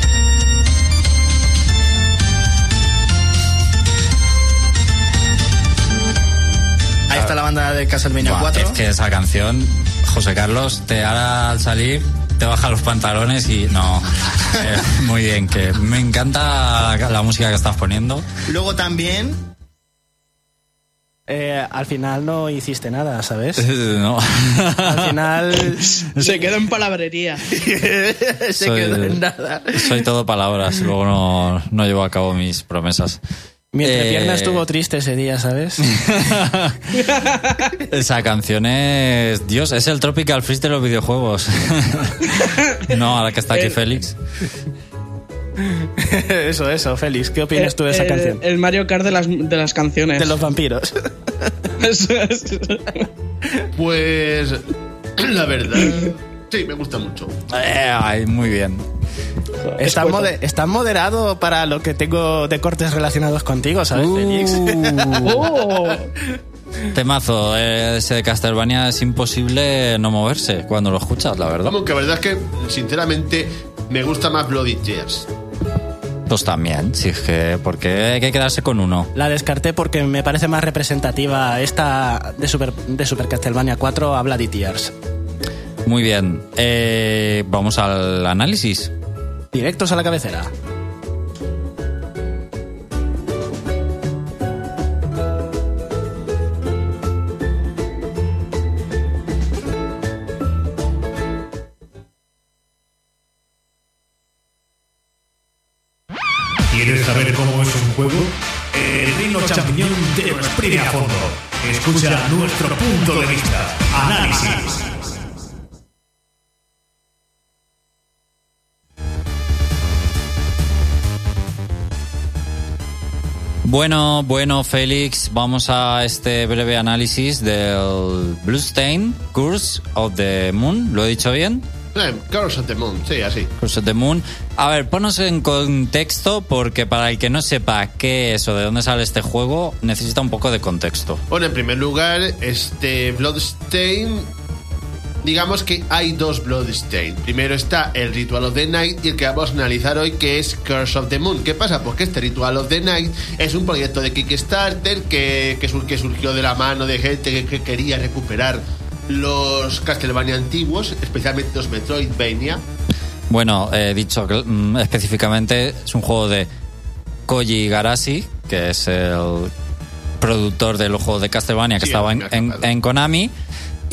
[SPEAKER 6] está la banda de Castlevania
[SPEAKER 1] Buah,
[SPEAKER 6] 4.
[SPEAKER 1] Es que esa canción, José Carlos, te hará al salir, te baja los pantalones y no. Eh, muy bien, que me encanta la, la música que estás poniendo.
[SPEAKER 6] Luego también
[SPEAKER 2] Eh, al final no hiciste nada, ¿sabes?
[SPEAKER 1] No.
[SPEAKER 2] Al final
[SPEAKER 4] Se quedó en palabrería.
[SPEAKER 2] se
[SPEAKER 1] Soy-
[SPEAKER 2] quedó en nada.
[SPEAKER 1] Soy todo palabras, luego no, no llevo a cabo mis promesas.
[SPEAKER 2] Mi entrepierna
[SPEAKER 1] Eh,
[SPEAKER 2] estuvo triste ese día, ¿sabes?
[SPEAKER 1] Esa canción es. Dios, es el Tropical Freeze de los videojuegos. no, ahora que está aquí
[SPEAKER 4] El-
[SPEAKER 1] Félix.
[SPEAKER 2] eso, eso, Félix. ¿Qué opinas tú de esa canción?
[SPEAKER 4] El Mario Kart de las, de las canciones.
[SPEAKER 2] De los vampiros.
[SPEAKER 4] Eso es.
[SPEAKER 3] Pues. La verdad. Sí, me gusta mucho.
[SPEAKER 1] Eh, ay, muy bien.
[SPEAKER 2] Está, está moderado para lo que tengo de cortes relacionados contigo, ¿sabes,
[SPEAKER 1] Uh.
[SPEAKER 2] Félix?
[SPEAKER 4] Oh.
[SPEAKER 1] Temazo, eh, ese de Castlevania es imposible no moverse cuando lo escuchas, la verdad.
[SPEAKER 3] Vamos, que la verdad es que, sinceramente, me gusta más Bloody Tears.
[SPEAKER 1] Pues también, si es que, porque hay que quedarse con uno.
[SPEAKER 2] La descarté porque me parece más representativa esta de Super, de Super Castlevania 4 a Bloody Tears.
[SPEAKER 1] Muy bien, eh, vamos al análisis.
[SPEAKER 2] Directos a la cabecera.
[SPEAKER 7] ¿Quieres saber cómo es un juego? El reino champiñón te lo exprime a fondo. Escucha nuestro punto de vista.
[SPEAKER 1] Bueno, bueno, Félix, vamos a este breve análisis del Bluestain Curse of the Moon. ¿Lo he dicho bien?
[SPEAKER 3] Eh, Curse of the Moon, sí, así.
[SPEAKER 1] Curse of the Moon. A ver, ponos en contexto porque para el que no sepa qué es o de dónde sale este juego, necesita un poco de contexto.
[SPEAKER 3] Bueno, en primer lugar, este Bloodstain. Digamos que hay dos Bloodstain. Primero está el Ritual of the Night y el que vamos a analizar hoy, que es Curse of the Moon. ¿Qué pasa? Pues que este Ritual of the Night es un proyecto de Kickstarter que, que, sur- que surgió de la mano de gente que, que quería recuperar los Castlevania antiguos, especialmente los Metroidvania.
[SPEAKER 1] Bueno, he dicho que, mm, específicamente es un juego de Koji Garashi, que es el productor de los juegos de Castlevania que
[SPEAKER 3] Sí,
[SPEAKER 1] estaba en Konami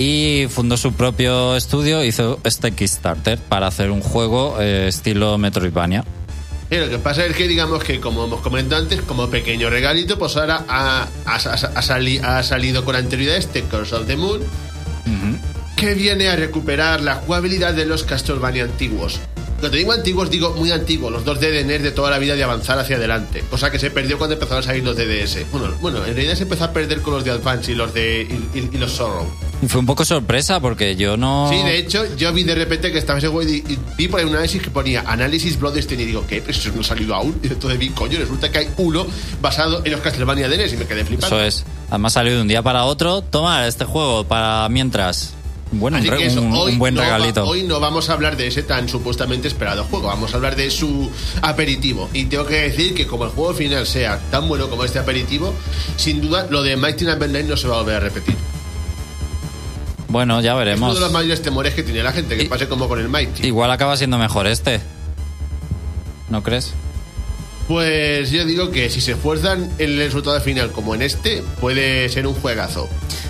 [SPEAKER 1] y fundó su propio estudio, hizo este Kickstarter para hacer un juego eh, estilo Metroidvania.
[SPEAKER 3] Y lo que pasa es que, digamos que, como hemos comentado antes, como pequeño regalito, pues ahora ha, ha- ha- ha sali- ha salido con anterioridad este Curse of the Moon, que viene a recuperar la jugabilidad de los Castlevania antiguos. Cuando digo antiguos, digo muy antiguos, los 2D de NES de toda la vida de avanzar hacia adelante. Cosa que se perdió cuando empezaron a salir los DDS. Bueno, bueno en realidad se empezó a perder con los de Advance y los de y, y- y los Sorrow.
[SPEAKER 1] Fue un poco sorpresa porque yo no...
[SPEAKER 3] Sí, de hecho, yo vi de repente que estaba ese juego y, vi por ahí un análisis que ponía análisis Bloodstained y digo, ¿qué? Pero eso no ha salido aún. Y entonces vi, coño, resulta que hay uno basado en los Castlevania de NES y me quedé flipando.
[SPEAKER 1] Eso es. Además salió de un día para otro. Toma este juego para mientras. Bueno,
[SPEAKER 3] Así que eso,
[SPEAKER 1] un-
[SPEAKER 3] hoy,
[SPEAKER 1] un buen
[SPEAKER 3] no va-
[SPEAKER 1] regalito.
[SPEAKER 3] hoy no vamos a hablar de ese tan supuestamente esperado juego, vamos a hablar de su aperitivo. Y tengo que decir que como el juego final sea tan bueno como este aperitivo, sin duda lo de Mighty Number 9 no se va a volver a repetir.
[SPEAKER 1] Bueno, ya
[SPEAKER 3] Es uno
[SPEAKER 1] veremos.
[SPEAKER 3] de los mayores temores que tiene la gente, que
[SPEAKER 1] Y-
[SPEAKER 3] pase como con el Mighty.
[SPEAKER 1] Igual acaba siendo mejor este. ¿No crees?
[SPEAKER 3] Pues yo digo que si se esfuerzan en el resultado final como en este, puede ser un juegazo.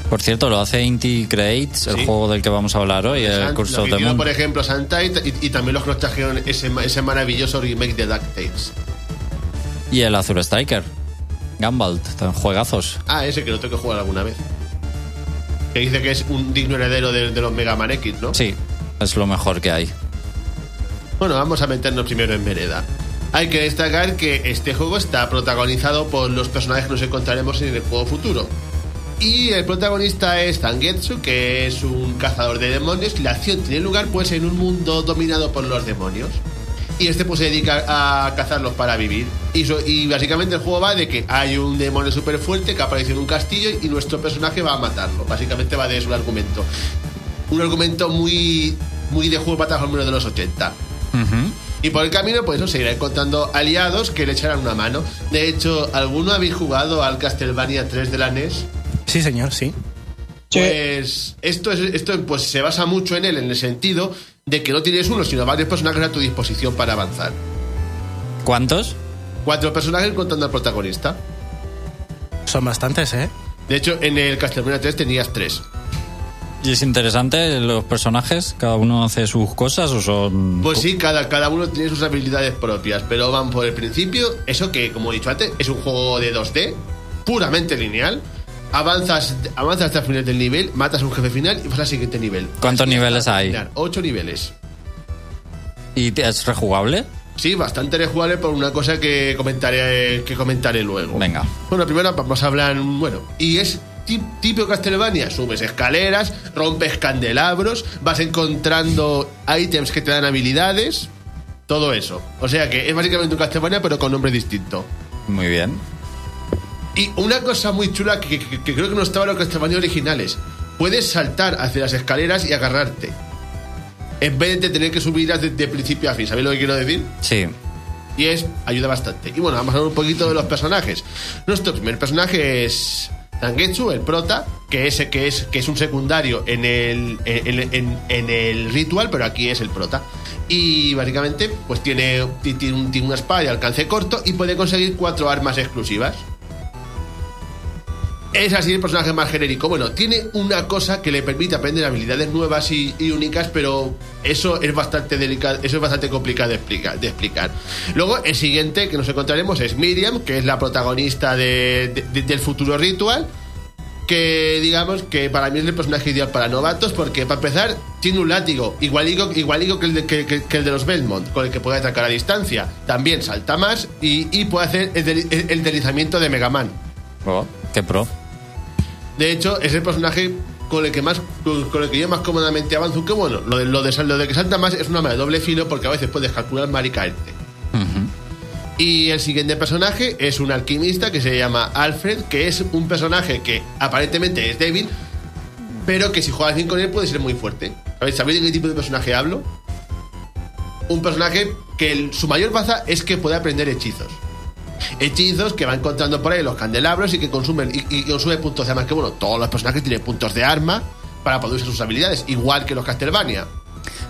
[SPEAKER 1] Por cierto, lo hace Inti Creates, el
[SPEAKER 3] Sí.
[SPEAKER 1] juego del que vamos a hablar hoy, el
[SPEAKER 3] Sant-
[SPEAKER 1] Curse
[SPEAKER 3] lo
[SPEAKER 1] of
[SPEAKER 3] que
[SPEAKER 1] the
[SPEAKER 3] hicieron,
[SPEAKER 1] Moon.
[SPEAKER 3] por ejemplo, Santa y, y también los que nos trajeron ese, ma- ese maravilloso remake de DuckTales.
[SPEAKER 1] Y el Azure Striker. Gumball, también juegazos.
[SPEAKER 3] Ah, ese que lo tengo que jugar alguna vez. Que dice que es un digno heredero de, de los Mega Man X, ¿no?
[SPEAKER 1] Sí, es lo mejor que hay.
[SPEAKER 3] Bueno, vamos a meternos primero en vereda. Hay que destacar que este juego está protagonizado por los personajes que nos encontraremos en el juego futuro. Y el protagonista es Zangetsu, que es un cazador de demonios. Y la acción tiene lugar pues en un mundo dominado por los demonios. Y este pues se dedica a cazarlos para vivir. Y, básicamente el juego va de que hay un demonio súper fuerte que aparece en un castillo y nuestro personaje va a matarlo. Básicamente va de eso argumento. Un argumento muy, muy de juego de plataforma de los 80. Y por el camino, pues, nos seguirá encontrando aliados que le echarán una mano. De hecho, ¿alguno habéis jugado al Castlevania 3 de la NES?
[SPEAKER 2] Sí, señor, sí.
[SPEAKER 3] Pues esto, es, esto pues, se basa mucho en él, en el sentido de que no tienes uno, sino varios personajes a tu disposición para avanzar.
[SPEAKER 1] ¿Cuántos?
[SPEAKER 3] Cuatro personajes contando al protagonista.
[SPEAKER 2] Son bastantes, ¿eh?
[SPEAKER 3] De hecho, en el Castlevania 3 tenías tres.
[SPEAKER 1] ¿Y es interesante los personajes? ¿Cada uno hace sus cosas o son...?
[SPEAKER 3] Pues sí, cada, cada uno tiene sus habilidades propias, pero van por el principio. Eso que, como he dicho antes, es un juego de 2D, puramente lineal. Avanzas, avanzas hasta el final del nivel, matas a un jefe final y vas al siguiente nivel.
[SPEAKER 1] ¿Cuántos
[SPEAKER 3] Así
[SPEAKER 1] niveles hay?
[SPEAKER 3] terminar. Ocho niveles.
[SPEAKER 1] ¿Y es rejugable?
[SPEAKER 3] Sí, bastante rejugable por una cosa que comentaré, que comentaré luego.
[SPEAKER 1] Venga.
[SPEAKER 3] Bueno, primero vamos a hablar, bueno, y es típico Castlevania, subes escaleras, rompes candelabros, vas encontrando ítems que te dan habilidades, todo eso. O sea que es básicamente un Castlevania pero con nombre distinto.
[SPEAKER 1] Muy bien.
[SPEAKER 3] Y una cosa muy chula que, que- que creo que no estaba en los Castlevania originales, puedes saltar hacia las escaleras y agarrarte. En vez de tener que subirlas desde principio a fin, ¿sabéis lo que quiero decir?
[SPEAKER 1] Sí.
[SPEAKER 3] Y es ayuda bastante. Y bueno, vamos a hablar un poquito de los personajes. Nuestro primer personaje es Zangetsu, el prota, que es, que es, que es un secundario en el, en, en- el ritual, pero aquí es el prota. Y básicamente, pues tiene, tiene, un- tiene una espada de alcance corto y puede conseguir cuatro armas exclusivas. Es así el personaje más genérico. Bueno, tiene una cosa que le permite aprender habilidades nuevas y, únicas, pero eso es bastante delicado, eso es bastante complicado de explicar. Luego, el siguiente que nos encontraremos es Miriam, que es la protagonista de- de- de- del futuro ritual, que digamos que para mí es el personaje ideal para novatos porque para empezar tiene un látigo igualico, igualico que, el de, que, el de los Belmont con el que puede atacar a distancia también salta más y, puede hacer el deslizamiento de Mega Man
[SPEAKER 1] Oh, qué pro.
[SPEAKER 3] De hecho es el personaje con el que más con, el que yo más cómodamente avanzo que bueno lo de, lo, de, lo de que salta más es una de doble filo porque a veces puedes calcular mal y caerte y el siguiente personaje es un alquimista que se llama Alfred, que es un personaje que aparentemente es débil, pero que si juegas bien con él puede ser muy fuerte. ¿Sabéis, ¿Sabéis de qué tipo de personaje hablo? Un personaje que el- su mayor baza es que puede aprender hechizos. Hechizos que va encontrando por ahí los candelabros y que consumen y, y consume puntos de arma. Que bueno, todos los personajes tienen puntos de arma para poder usar sus habilidades, igual que los Castlevania.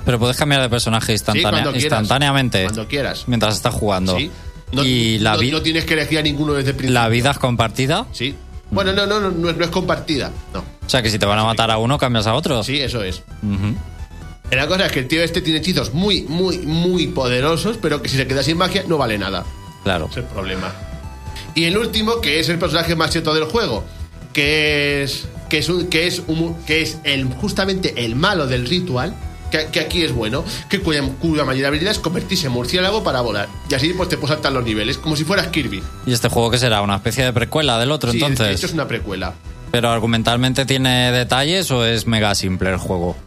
[SPEAKER 1] Pero puedes cambiar de personaje instantánea-
[SPEAKER 3] cuando quieras.
[SPEAKER 1] instantáneamente.
[SPEAKER 3] Cuando quieras.
[SPEAKER 1] Mientras estás jugando.
[SPEAKER 3] Sí. No,
[SPEAKER 1] y la,
[SPEAKER 3] no- no tienes que elegir a ninguno desde el principio.
[SPEAKER 1] la vida es compartida.
[SPEAKER 3] Sí. Bueno, no, no, no, no, es- compartida. No.
[SPEAKER 1] O sea que si te van a matar a uno, cambias a otro.
[SPEAKER 3] Sí, eso es. La cosa es que el tío este tiene hechizos muy, muy, muy poderosos, pero que si se queda sin magia no vale nada.
[SPEAKER 1] Claro.
[SPEAKER 3] Es el problema. Y el último, que es el personaje más cheto del juego, que es que es un, que es un- que es el justamente el malo del ritual, que, que aquí es bueno, que cuya, cuya mayor habilidad es convertirse en murciélago para volar. Y así pues te puedes saltar los niveles, como si fueras Kirby.
[SPEAKER 1] ¿Y este juego qué será? ¿Una especie de precuela del otro
[SPEAKER 3] Sí, de
[SPEAKER 1] entonces?
[SPEAKER 3] hecho es una precuela.
[SPEAKER 1] ¿Pero argumentalmente tiene detalles o es mega simple el juego?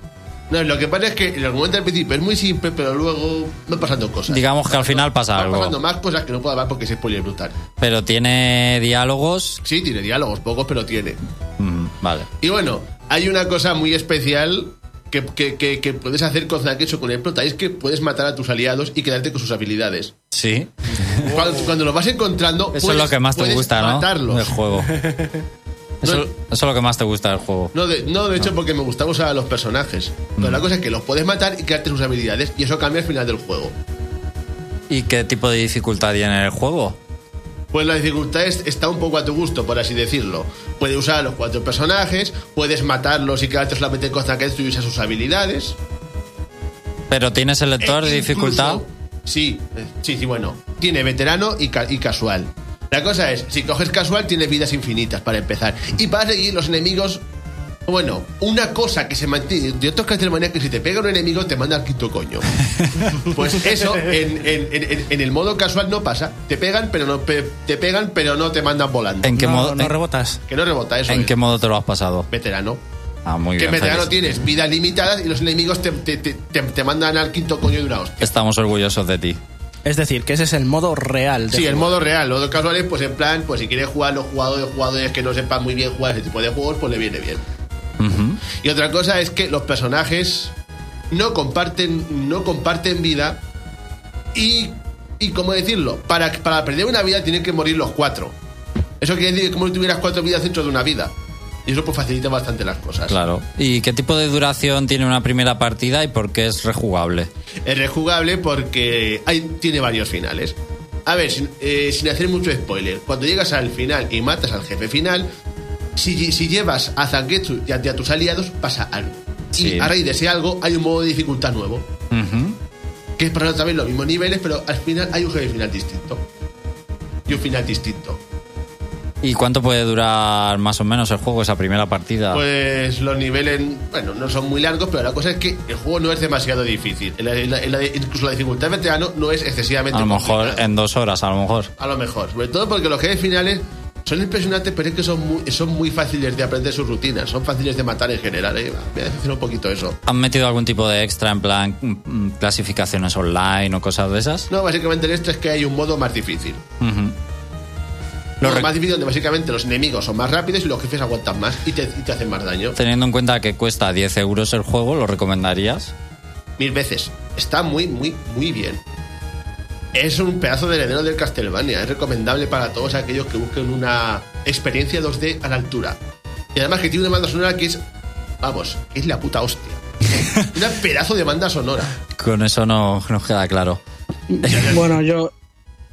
[SPEAKER 3] No, lo que pasa es que el argumento al principio es muy simple, pero luego van pasando cosas.
[SPEAKER 1] Digamos que al final pasa
[SPEAKER 3] Van
[SPEAKER 1] algo.
[SPEAKER 3] pasando más cosas que no puedo hablar porque es spoiler brutal.
[SPEAKER 1] Pero tiene diálogos.
[SPEAKER 3] Sí, tiene diálogos, pocos, pero tiene.
[SPEAKER 1] Mm, vale.
[SPEAKER 3] Y bueno, hay una cosa muy especial que, que- que- que puedes hacer con Zangetsu con el prota, es que puedes matar a tus aliados y quedarte con sus habilidades.
[SPEAKER 1] Sí.
[SPEAKER 3] Cuando, cuando los vas encontrando,
[SPEAKER 1] Eso es lo que más te gusta, ¿no?
[SPEAKER 3] matarlos.
[SPEAKER 1] Del juego. Eso,
[SPEAKER 3] No-
[SPEAKER 1] eso es lo que más te gusta del juego.
[SPEAKER 3] No, de, no, de hecho, porque me gustaba usar a los personajes. Pero
[SPEAKER 1] Mm.
[SPEAKER 3] la cosa es que los puedes matar y quedarte sus habilidades, y eso cambia al final del juego.
[SPEAKER 1] ¿Y qué tipo de dificultad tiene el juego?
[SPEAKER 3] Pues la dificultad es- está un poco a tu gusto, por así decirlo. Puedes usar a los cuatro personajes, puedes matarlos y quedarte solamente con Zangetsu y usar sus habilidades.
[SPEAKER 1] Pero tienes el lector
[SPEAKER 3] E
[SPEAKER 1] de dificultad.
[SPEAKER 3] incluso- Sí, eh, sí, sí, bueno. Tiene veterano y, ca- y casual. La cosa es, si coges casual, tienes vidas infinitas para empezar. Y para seguir los enemigos. Bueno, una cosa que se mantiene de otros Castlevania que si te pega un enemigo te manda al quinto coño. Pues eso en, en- en- en el modo casual no pasa. Te pegan, pero no pe- te pegan, pero no te mandan volando.
[SPEAKER 1] ¿En qué
[SPEAKER 2] no,
[SPEAKER 1] modo,
[SPEAKER 2] no
[SPEAKER 1] en,
[SPEAKER 2] rebotas.
[SPEAKER 3] Que no rebota eso.
[SPEAKER 1] en
[SPEAKER 3] es.
[SPEAKER 1] qué modo te lo has pasado?
[SPEAKER 3] Veterano.
[SPEAKER 1] Ah, muy
[SPEAKER 3] Que
[SPEAKER 1] bien.
[SPEAKER 3] en veterano tienes vidas limitadas y los enemigos te, te- te- te- te mandan al quinto coño de una hostia.
[SPEAKER 1] Estamos orgullosos de ti.
[SPEAKER 2] Es decir, que ese es el modo real. de
[SPEAKER 3] Sí, el modo real. Los casuales, pues en plan, pues si quieres jugar los jugadores, jugadores que no sepan muy bien jugar ese tipo de juegos, pues le viene bien. Y otra cosa es que los personajes no comparten, no comparten vida y, y ¿cómo decirlo? Para, para perder una vida tienen que morir los cuatro. Eso quiere decir que como si tuvieras cuatro vidas dentro de una vida. Y eso pues facilita bastante las cosas.
[SPEAKER 1] Claro. ¿Y qué tipo de duración tiene una primera partida y por qué es rejugable?
[SPEAKER 3] Es rejugable porque hay, tiene varios finales. A ver, sin, eh, sin hacer mucho spoiler, cuando llegas al final y matas al jefe final, si, si llevas a Zangetsu y a, y a tus aliados, pasa algo.
[SPEAKER 1] Sí.
[SPEAKER 3] Y a raíz de ese algo hay un modo de dificultad nuevo, que es para vez los mismos niveles, pero al final hay un jefe final distinto. Y un final distinto.
[SPEAKER 1] ¿Y cuánto puede durar más o menos el juego, esa primera partida?
[SPEAKER 3] Pues los niveles, bueno, no son muy largos, pero la cosa es que el juego no es demasiado difícil. En la- en la- en la- incluso la dificultad de veterano no es excesivamente
[SPEAKER 1] a lo mejor
[SPEAKER 3] complicada.
[SPEAKER 1] en dos horas, a lo mejor.
[SPEAKER 3] A lo mejor. Sobre todo porque los jefes finales son impresionantes, pero es que son muy, son muy fáciles de aprender sus rutinas. Son fáciles de matar en general. ¿eh? Me hace decir un poquito eso.
[SPEAKER 1] ¿Han metido algún tipo de extra en plan mm, mm, clasificaciones online o cosas de esas?
[SPEAKER 3] No, básicamente esto es que hay un modo más difícil.
[SPEAKER 1] Ujú.
[SPEAKER 3] Un
[SPEAKER 1] Lo rec-
[SPEAKER 3] más difícil donde básicamente los enemigos son más rápidos y los jefes aguantan más y te, y te hacen más daño.
[SPEAKER 1] Teniendo en cuenta que cuesta 10 euros el juego, ¿lo recomendarías?
[SPEAKER 3] Mil veces. Está muy, muy, muy bien. Es un pedazo de heredero del Castlevania. Es recomendable para todos aquellos que busquen una experiencia 2D a la altura. Y además que tiene una banda sonora que es, vamos, que es la puta hostia. una pedazo de banda sonora.
[SPEAKER 1] Con eso no nos queda claro.
[SPEAKER 4] Bueno, yo,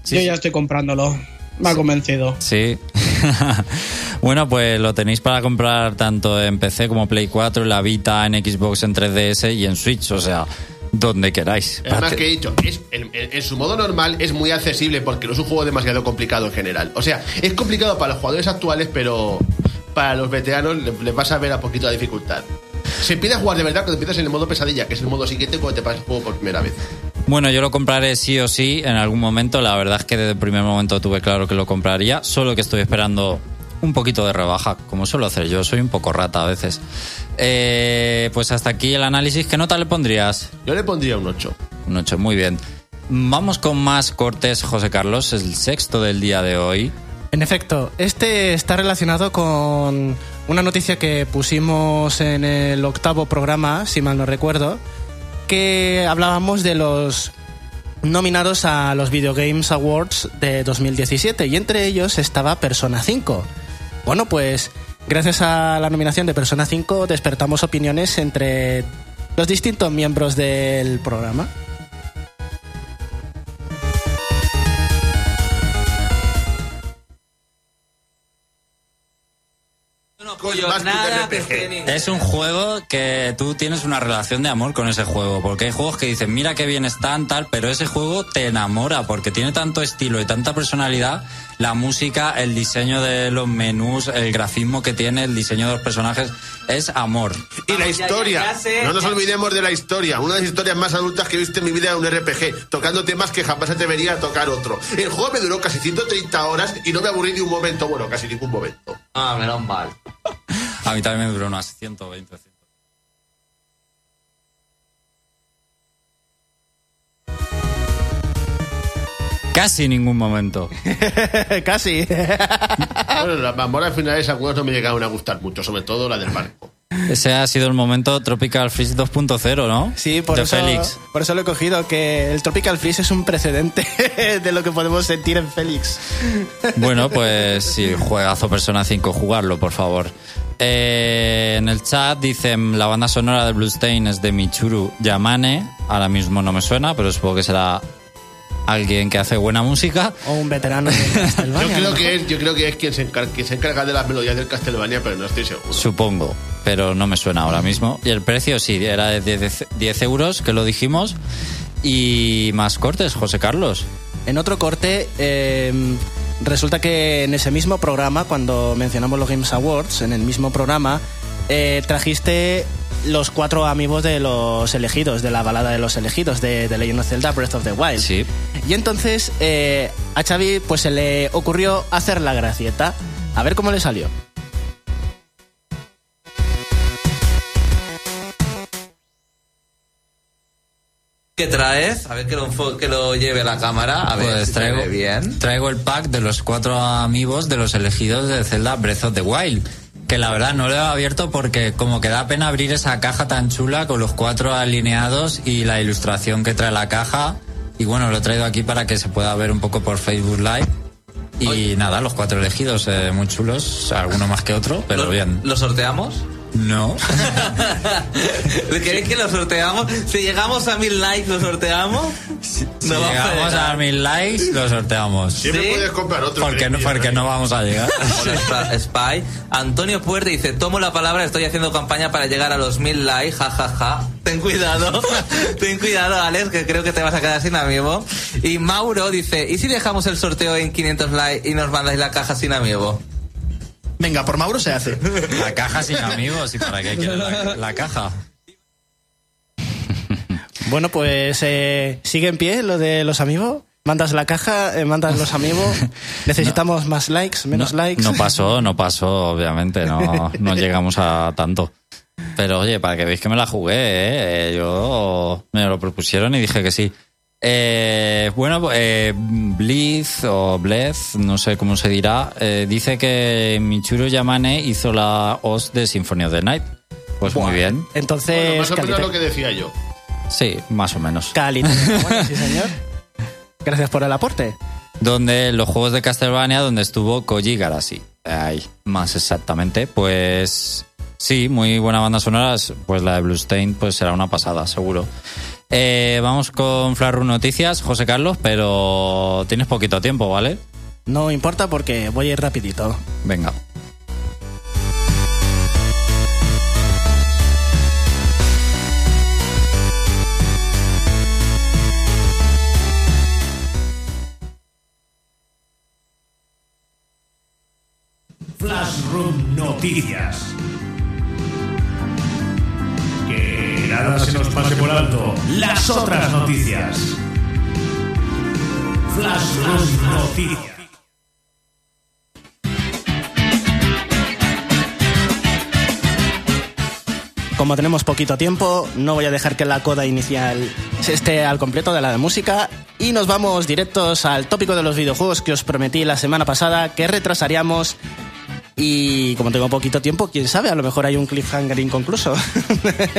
[SPEAKER 1] Sí,
[SPEAKER 4] yo
[SPEAKER 1] sí.
[SPEAKER 4] ya estoy comprándolo. Me ha convencido.
[SPEAKER 1] Sí. bueno, pues lo tenéis para comprar tanto en PC como Play 4, en la Vita, en Xbox, en 3DS y en Switch, o sea, donde queráis.
[SPEAKER 3] Además que he dicho, es, en, en- en su modo normal es muy accesible porque no es un juego demasiado complicado en general. O sea, es complicado para los jugadores actuales, pero para los veteranos le- les vas a ver a poquito la dificultad. Se empieza a jugar de verdad cuando empiezas en el modo pesadilla, que es el modo siguiente cuando te pasas el juego por primera vez.
[SPEAKER 1] Bueno, yo lo compraré sí o sí en algún momento. La verdad es que desde el primer momento tuve claro que lo compraría, solo que estoy esperando un poquito de rebaja, como suelo hacer yo. Soy un poco rata a veces. Eh, pues hasta aquí el análisis. ¿Qué nota le pondrías?
[SPEAKER 3] Yo le pondría un 8.
[SPEAKER 1] Un 8, muy bien. Vamos con más cortes, José Carlos, el sexto del día de hoy.
[SPEAKER 2] En efecto, este está relacionado con una noticia que pusimos en el octavo programa, si mal no recuerdo, que hablábamos de los nominados a los Video Games Awards de 2017 y entre ellos estaba Persona 5. Bueno, pues gracias a la nominación de Persona 5 despertamos opiniones entre los distintos miembros del programa.
[SPEAKER 3] RPG.
[SPEAKER 5] esté en
[SPEAKER 1] Es un juego que tú tienes una relación de amor con ese juego, porque hay juegos que dicen, mira qué bien están, tal, pero ese juego te enamora, porque tiene tanto estilo y tanta personalidad, la música, el diseño de los menús, el grafismo que tiene, el diseño de los personajes, es amor.
[SPEAKER 3] Y la
[SPEAKER 5] ya,
[SPEAKER 3] historia.
[SPEAKER 5] ya, ya sé.
[SPEAKER 3] no nos olvidemos de la historia. Una de las historias más adultas que he visto en mi vida era un RPG, tocando temas que jamás se atrevería a tocar otro. El juego me duró casi 130 horas y no me aburrí ni un momento, bueno, casi ningún momento.
[SPEAKER 5] Ah, menos mal.
[SPEAKER 1] A mí también me duró unas 120. Casi ningún momento.
[SPEAKER 2] Casi.
[SPEAKER 3] Bueno, las mamoras finales algunas no me llegaron a gustar mucho, sobre todo la del barco.
[SPEAKER 1] Ese ha sido el momento Tropical Freeze 2.0, ¿no?
[SPEAKER 2] Sí, por
[SPEAKER 1] de
[SPEAKER 2] eso,
[SPEAKER 1] Félix.
[SPEAKER 2] por eso lo he cogido, que el Tropical Freeze es un precedente de lo que podemos sentir en Félix.
[SPEAKER 1] Bueno, pues sí, juegazo Persona 5, jugarlo, por favor. Eh, en el chat dicen la banda sonora de Bluestain es de Michuru Yamane. Ahora mismo no me suena, pero supongo que será alguien que hace buena música.
[SPEAKER 2] O un veterano de Castlevania.
[SPEAKER 3] Yo creo que es, yo creo que es quien se, encarga, quien se encarga de las melodías del Castlevania, pero no estoy seguro.
[SPEAKER 1] Supongo, pero no me suena ahora mismo. Y el precio sí, era de 10, 10 euros, que lo dijimos. Y más cortes, José Carlos.
[SPEAKER 2] En otro corte, eh, resulta que en ese mismo programa, cuando mencionamos los Games Awards, en el mismo programa, eh, trajiste los cuatro amigos de los elegidos, de la balada de los elegidos, de, de Legend of Zelda Breath of the Wild.
[SPEAKER 1] Sí.
[SPEAKER 2] Y entonces eh, a Xavi pues se le ocurrió hacer la gracieta. A ver cómo le salió.
[SPEAKER 5] ¿Qué traes? A ver que lo, que lo lleve la cámara. A ver
[SPEAKER 1] Pues
[SPEAKER 5] si se
[SPEAKER 1] traigo,
[SPEAKER 5] bien.
[SPEAKER 1] traigo el pack de los cuatro amigos de los elegidos de Zelda Breath of the Wild. Que la verdad no lo he abierto porque como que da pena abrir esa caja tan chula con los cuatro alineados y la ilustración que trae la caja. Y bueno, lo he traído aquí para que se pueda ver un poco por Facebook Live. Y nada, los cuatro elegidos eh, muy chulos, alguno más que otro, pero
[SPEAKER 5] ¿Lo,
[SPEAKER 1] bien.
[SPEAKER 5] ¿Lo sorteamos?
[SPEAKER 1] No.
[SPEAKER 5] ¿Queréis que lo sorteamos? Si llegamos a mil likes, ¿lo sorteamos?
[SPEAKER 1] Si
[SPEAKER 5] a
[SPEAKER 1] llegamos
[SPEAKER 5] fregar.
[SPEAKER 1] a mil likes, lo sorteamos.
[SPEAKER 3] Siempre
[SPEAKER 5] ¿Sí?
[SPEAKER 3] puedes comprar otro.
[SPEAKER 1] Porque no, porque
[SPEAKER 3] ¿eh?
[SPEAKER 1] no vamos a llegar.
[SPEAKER 5] Hola, Spy. Antonio Puerte dice, tomo la palabra, estoy haciendo campaña para llegar a los mil likes, jajaja. Ten cuidado, ten cuidado, Alex, que creo que te vas a quedar sin amigo. Y Mauro dice, ¿y si dejamos el sorteo en 500 likes y nos mandáis la caja sin amigo?
[SPEAKER 6] Venga, por Mauro se hace.
[SPEAKER 1] La caja sin amigos, ¿y para qué quiere la, la caja?
[SPEAKER 2] Bueno, pues eh, sigue en pie lo de los amigos. Mandas la caja, eh, mandas los amigos. Necesitamos más likes, menos
[SPEAKER 1] no,
[SPEAKER 2] likes.
[SPEAKER 1] No pasó, no pasó, obviamente, no, no llegamos a tanto. Pero oye, para que veáis que me la jugué, ¿eh? yo me lo propusieron y dije que sí. Eh, bueno, eh, Blitz o Blez, no sé cómo se dirá, eh, dice que Michiro Yamane hizo la host de Symphony of the Night. Pues muy bien,
[SPEAKER 2] Entonces,
[SPEAKER 3] Bueno, más o menos lo que decía yo.
[SPEAKER 1] sí, más o menos.
[SPEAKER 2] calidad. Bueno, sí, señor. Gracias por el aporte.
[SPEAKER 1] donde los juegos de Castlevania donde estuvo Koji Garashi. Ahí, más exactamente. Pues sí, muy buena banda sonora. Pues la de Bluestain pues será una pasada, seguro. Eh, vamos con Flarru Noticias, José Carlos, pero tienes poquito tiempo, ¿vale?
[SPEAKER 2] No importa porque voy a ir rapidito.
[SPEAKER 1] Venga.
[SPEAKER 7] Flash Room Noticias. Nada se nos pase por alto las otras noticias. Flash Noticias.
[SPEAKER 2] Como tenemos poquito tiempo, no voy a dejar que la coda inicial se esté al completo de la de música y nos vamos directos al tópico de los videojuegos que os prometí la semana pasada que retrasaríamos y como tengo poquito tiempo, quién sabe, a lo mejor hay un cliffhanger inconcluso.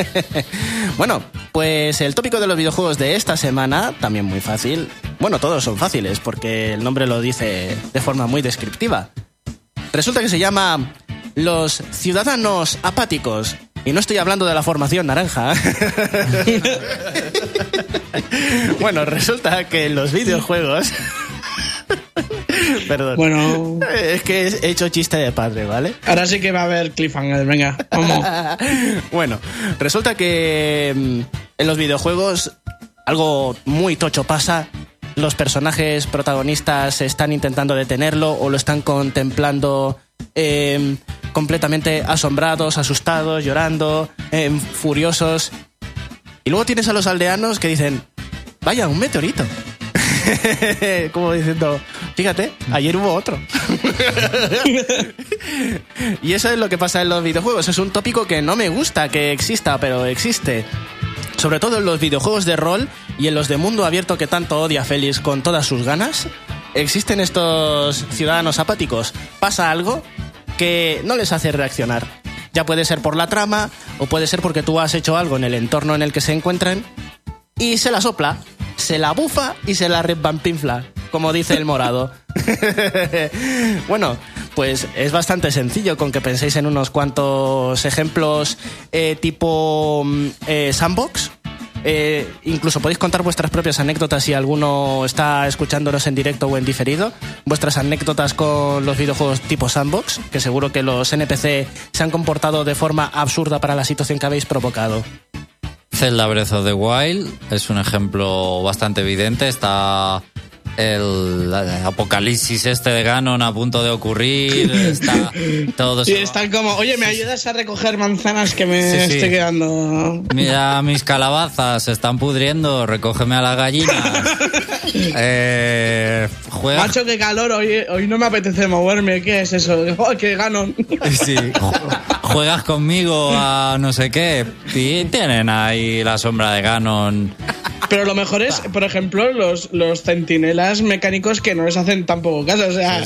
[SPEAKER 2] bueno, pues el tópico de los videojuegos de esta semana, también muy fácil. Bueno, todos son fáciles porque el nombre lo dice de forma muy descriptiva. Resulta que se llama Los Ciudadanos Apáticos. Y no estoy hablando de la formación naranja. bueno, resulta que en los videojuegos... Perdón.
[SPEAKER 4] Bueno,
[SPEAKER 2] Es que he hecho chiste de padre, ¿vale?
[SPEAKER 4] ahora sí que va a haber cliffhanger. Venga, vamos.
[SPEAKER 2] bueno, resulta que mm, en los videojuegos algo muy tocho pasa. Los personajes protagonistas están intentando detenerlo o lo están contemplando eh, completamente asombrados, asustados, llorando, eh, furiosos. Y luego tienes a los aldeanos que dicen, vaya, un meteorito. Como diciendo, fíjate, ayer hubo otro. y eso es lo que pasa en los videojuegos. Es un tópico que no me gusta que exista, pero existe. Sobre todo en los videojuegos de rol y en los de mundo abierto que tanto odia Félix con todas sus ganas. Existen estos ciudadanos apáticos. Pasa algo que no les hace reaccionar. Ya puede ser por la trama o puede ser porque tú has hecho algo en el entorno en el que se encuentran y se la sopla, se la bufa y se la revampinfla, como dice el morado. bueno, pues es bastante sencillo con que penséis en unos cuantos ejemplos eh, tipo mm, eh, sandbox. Eh, incluso podéis contar vuestras propias anécdotas si alguno está escuchándonos en directo o en diferido. Vuestras anécdotas con los videojuegos tipo sandbox, que seguro que los NPC se han comportado de forma absurda para la situación que habéis provocado.
[SPEAKER 1] Zelda Breath of the Wild es un ejemplo bastante evidente. Está el apocalipsis este de Ganon a punto de ocurrir. Está todo
[SPEAKER 4] Y están como, oye, ¿me ayudas a recoger manzanas que me
[SPEAKER 1] Sí, sí.
[SPEAKER 4] estoy quedando?
[SPEAKER 1] Mira, mis calabazas se están pudriendo, recógeme a las gallinas. Eh, juega,
[SPEAKER 4] Macho, qué calor, hoy, hoy no me apetece moverme. ¿Qué es eso? ¡Oh, qué ganon!
[SPEAKER 1] sí, ju- juegas conmigo a no sé qué. Y tienen ahí la sombra de Ganon.
[SPEAKER 4] Pero lo mejor es, por ejemplo, los, los centinelas mecánicos que no les hacen tampoco caso. O sea,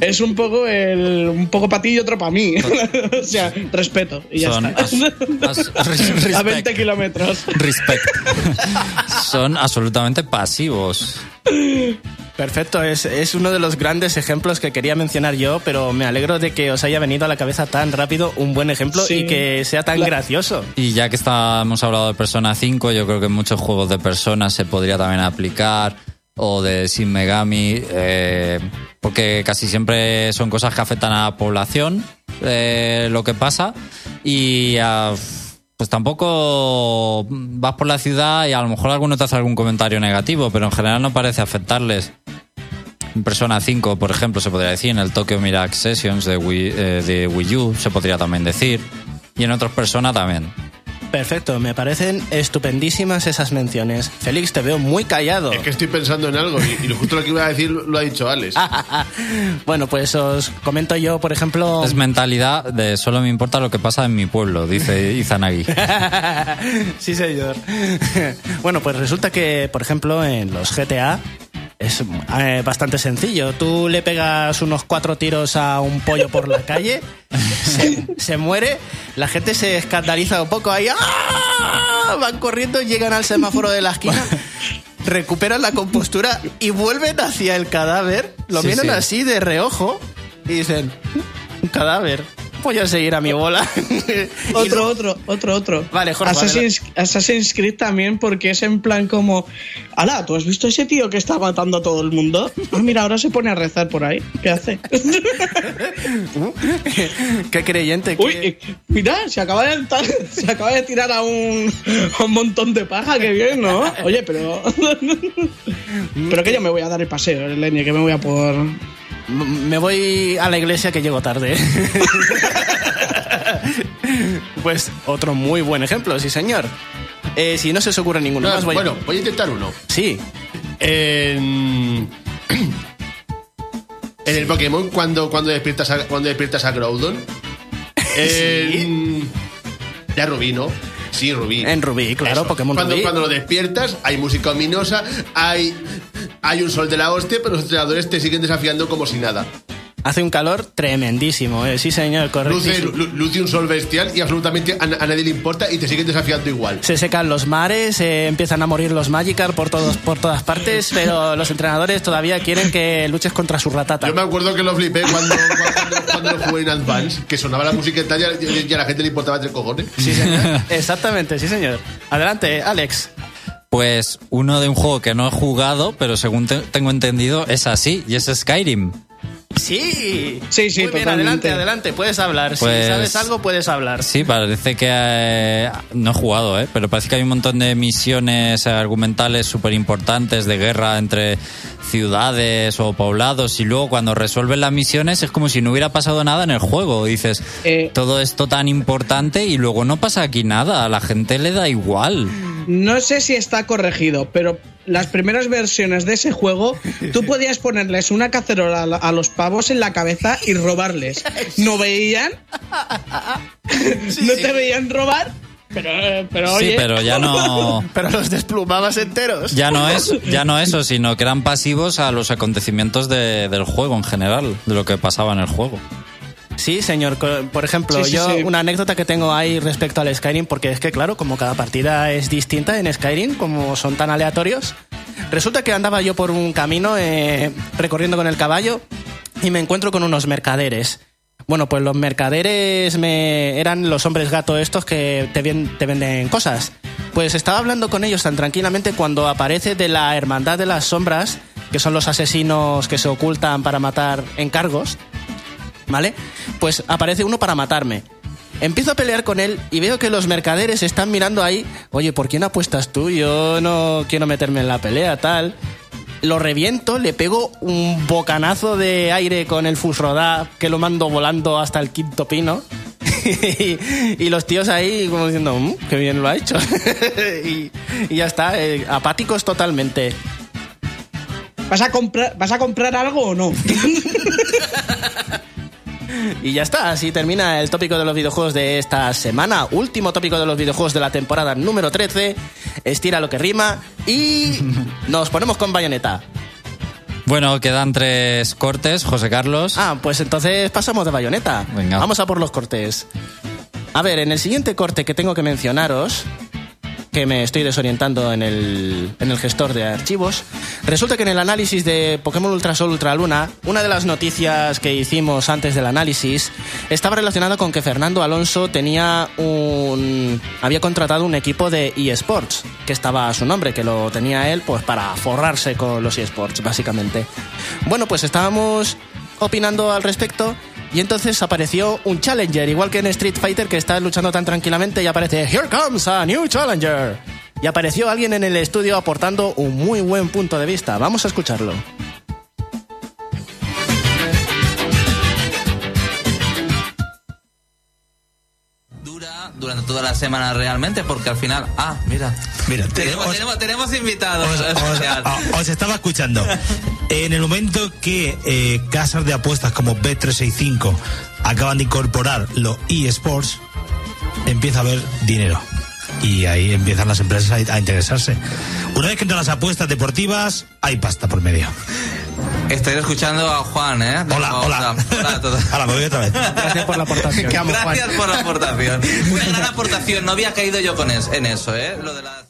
[SPEAKER 4] es un poco el, un poco para ti y otro para mí. o sea, respeto. Y ya
[SPEAKER 1] Son
[SPEAKER 4] está.
[SPEAKER 1] as- as- res-
[SPEAKER 4] a 20
[SPEAKER 1] respect.
[SPEAKER 4] kilómetros.
[SPEAKER 1] Respect. Son absolutamente pasivos.
[SPEAKER 2] Perfecto, es, es uno de los grandes ejemplos que quería mencionar yo, pero me alegro de que os haya venido a la cabeza tan rápido un buen ejemplo
[SPEAKER 4] Sí.
[SPEAKER 2] y que sea tan
[SPEAKER 4] La-
[SPEAKER 2] gracioso.
[SPEAKER 1] Y ya que está, hemos hablado de Persona 5, yo creo que en muchos juegos de Persona se podría también aplicar, o de Shin Megami, eh, porque casi siempre son cosas que afectan a la población, eh, lo que pasa, y ah, pues tampoco vas por la ciudad y a lo mejor alguno te hace algún comentario negativo, pero en general no parece afectarles. En Persona 5, por ejemplo, se podría decir, en el Tokyo Mirage Sessions de Wii, eh, de Wii U se podría también decir, y en otros Persona también.
[SPEAKER 2] Perfecto, me parecen estupendísimas esas menciones. Félix, te veo muy callado.
[SPEAKER 3] Es que estoy pensando en algo y, y lo justo lo que iba a decir lo ha dicho Alex.
[SPEAKER 2] bueno, pues os comento yo, por ejemplo...
[SPEAKER 1] Es mentalidad de solo me importa lo que pasa en mi pueblo, dice Izanagi.
[SPEAKER 2] sí, señor. bueno, pues resulta que, por ejemplo, en los GTA es eh, bastante sencillo. Tú le pegas unos cuatro tiros a un pollo por la calle, se, se muere, la gente se escandaliza un poco ahí, ¡ah! van corriendo, llegan al semáforo de la esquina. Recuperan la compostura y vuelven hacia el cadáver, lo
[SPEAKER 1] Sí,
[SPEAKER 2] miran
[SPEAKER 1] sí.
[SPEAKER 2] así de reojo y dicen, un cadáver, voy a seguir a mi bola.
[SPEAKER 4] Otro, otro, otro, otro.
[SPEAKER 2] Vale, Jorge,
[SPEAKER 4] Assassin's, Assassin's Creed también, porque es en plan como. Ala, ¿tú has visto ese tío que está matando a todo el mundo? Ah, mira, ahora se pone a rezar por ahí. ¿Qué hace?
[SPEAKER 2] Qué creyente. qué-
[SPEAKER 4] Uy, eh, mira, se acaba, de, se acaba de tirar a un, a un montón de paja, qué bien, ¿no? Oye, pero. pero que yo me voy a dar el paseo, Lenny, que me voy a por.
[SPEAKER 2] Me voy a la iglesia que llego tarde. pues otro muy buen ejemplo, sí señor. Eh, si no se os ocurre ninguno
[SPEAKER 3] No,
[SPEAKER 2] más, voy a-
[SPEAKER 3] bueno, voy a intentar uno.
[SPEAKER 2] Sí,
[SPEAKER 3] En, en el Pokémon, cuando, cuando, despiertas, a, cuando despiertas a Groudon. En, Ya Rubí, ¿no? Sí, Rubí.
[SPEAKER 2] En Rubí, claro, Pokémon
[SPEAKER 3] cuando,
[SPEAKER 2] Rubí.
[SPEAKER 3] Cuando lo despiertas, hay música ominosa, hay, hay un sol de la hostia, pero los entrenadores te siguen desafiando como si nada.
[SPEAKER 2] Hace un calor tremendísimo, eh, sí señor, correcto.
[SPEAKER 3] Luce, lu- luce un sol bestial y absolutamente a, a nadie le importa y te siguen desafiando igual.
[SPEAKER 2] Se secan los mares, eh, empiezan a morir los Magikarp por, todos, por todas partes, pero los entrenadores todavía quieren que luches contra su ratata.
[SPEAKER 3] Yo me acuerdo que lo flipé cuando, cuando, cuando lo jugué en Advance, que sonaba la música y, y, y a la gente le importaba tres cojones.
[SPEAKER 2] Sí, señor. Exactamente, sí, señor. Adelante, Alex.
[SPEAKER 1] Pues uno de un juego que no he jugado, pero según te- tengo entendido es así, y es Skyrim.
[SPEAKER 2] Sí.
[SPEAKER 4] Sí, sí,
[SPEAKER 2] Muy bien, adelante, adelante. Puedes hablar.
[SPEAKER 1] Pues-
[SPEAKER 2] Si sabes algo, puedes hablar.
[SPEAKER 1] Sí, parece que eh, no he jugado, ¿eh? pero parece que hay un montón de misiones argumentales súper importantes de guerra entre ciudades o poblados y luego cuando resuelven las misiones es como si no hubiera pasado nada en el juego. Dices,
[SPEAKER 4] Eh.
[SPEAKER 1] todo esto tan importante y luego no pasa aquí nada, a la gente le da igual.
[SPEAKER 4] No sé si está corregido, pero las primeras versiones de ese juego, tú podías ponerles una cacerola a los pavos en la cabeza y robarles. ¿No veían? ¿No te veían robar? Pero, pero
[SPEAKER 1] Sí, pero ya no...
[SPEAKER 2] Pero los desplumabas enteros.
[SPEAKER 1] Ya no es, ya no eso, sino que eran pasivos a los acontecimientos de- del juego en general, de lo que pasaba en el juego.
[SPEAKER 2] Sí, señor. Por ejemplo,
[SPEAKER 4] Sí, sí,
[SPEAKER 2] yo
[SPEAKER 4] sí.
[SPEAKER 2] una anécdota que tengo ahí respecto al Skyrim, porque es que, claro, como cada partida es distinta en Skyrim, como son tan aleatorios, resulta que andaba yo por un camino eh, recorriendo con el caballo y me encuentro con unos mercaderes. Bueno, pues los mercaderes me eran los hombres gato estos que te, ven- te venden cosas. Pues estaba hablando con ellos tan tranquilamente cuando aparece de la Hermandad de las Sombras, que son los asesinos que se ocultan para matar encargos, ¿vale? Pues aparece uno para matarme. Empiezo a pelear con él y veo que los mercaderes están mirando ahí, oye, ¿por quién apuestas tú? Yo no quiero meterme en la pelea, tal. Lo reviento, le pego un bocanazo de aire con el Fusrodá que lo mando volando hasta el quinto pino. y, y los tíos ahí como diciendo, "Mm, qué bien lo ha hecho. y, y ya está, eh, apáticos totalmente.
[SPEAKER 4] ¿vas a comprar, ¿vas a comprar algo o no?
[SPEAKER 2] Y ya está, así termina el tópico de los videojuegos de esta semana. Último tópico de los videojuegos de la temporada número 13. Estira lo que rima y nos ponemos con bayoneta.
[SPEAKER 1] Bueno, quedan tres cortes, José Carlos.
[SPEAKER 2] Ah, pues entonces pasamos de bayoneta.
[SPEAKER 1] Venga.
[SPEAKER 2] Vamos a por los cortes. A ver, en el siguiente corte que tengo que mencionaros, que me estoy desorientando en el, en el gestor de archivos, resulta que en el análisis de Pokémon Ultra Sol Ultra Luna, una de las noticias que hicimos antes del análisis estaba relacionada con que Fernando Alonso tenía un había contratado un equipo de eSports, que estaba a su nombre, que lo tenía él pues para forrarse con los eSports, básicamente. Bueno, pues estábamos opinando al respecto y entonces apareció un Challenger, igual que en Street Fighter que está luchando tan tranquilamente y aparece Here comes a new Challenger. Y apareció alguien en el estudio aportando un muy buen punto de vista. Vamos a escucharlo.
[SPEAKER 5] Durante toda la semana realmente, porque al final. Ah, mira.
[SPEAKER 8] Mira, te-
[SPEAKER 5] Tenemos,
[SPEAKER 8] os-
[SPEAKER 5] tenemos, tenemos invitados.
[SPEAKER 8] Os, os- estaba escuchando. En el momento que eh, casas de apuestas como Bet365 acaban de incorporar los eSports, empieza a haber dinero. Y ahí empiezan las empresas a, a interesarse. Una vez que entran las apuestas deportivas, hay pasta por medio.
[SPEAKER 5] Estoy escuchando a Juan, ¿eh?
[SPEAKER 8] Hola, hola.
[SPEAKER 5] Hola a todos.
[SPEAKER 8] Ahora me voy otra vez.
[SPEAKER 2] Gracias por la aportación.
[SPEAKER 6] Que amo, Juan.
[SPEAKER 5] Gracias por la aportación. Una gran aportación. No había caído yo con es- en eso, ¿eh? Lo de las.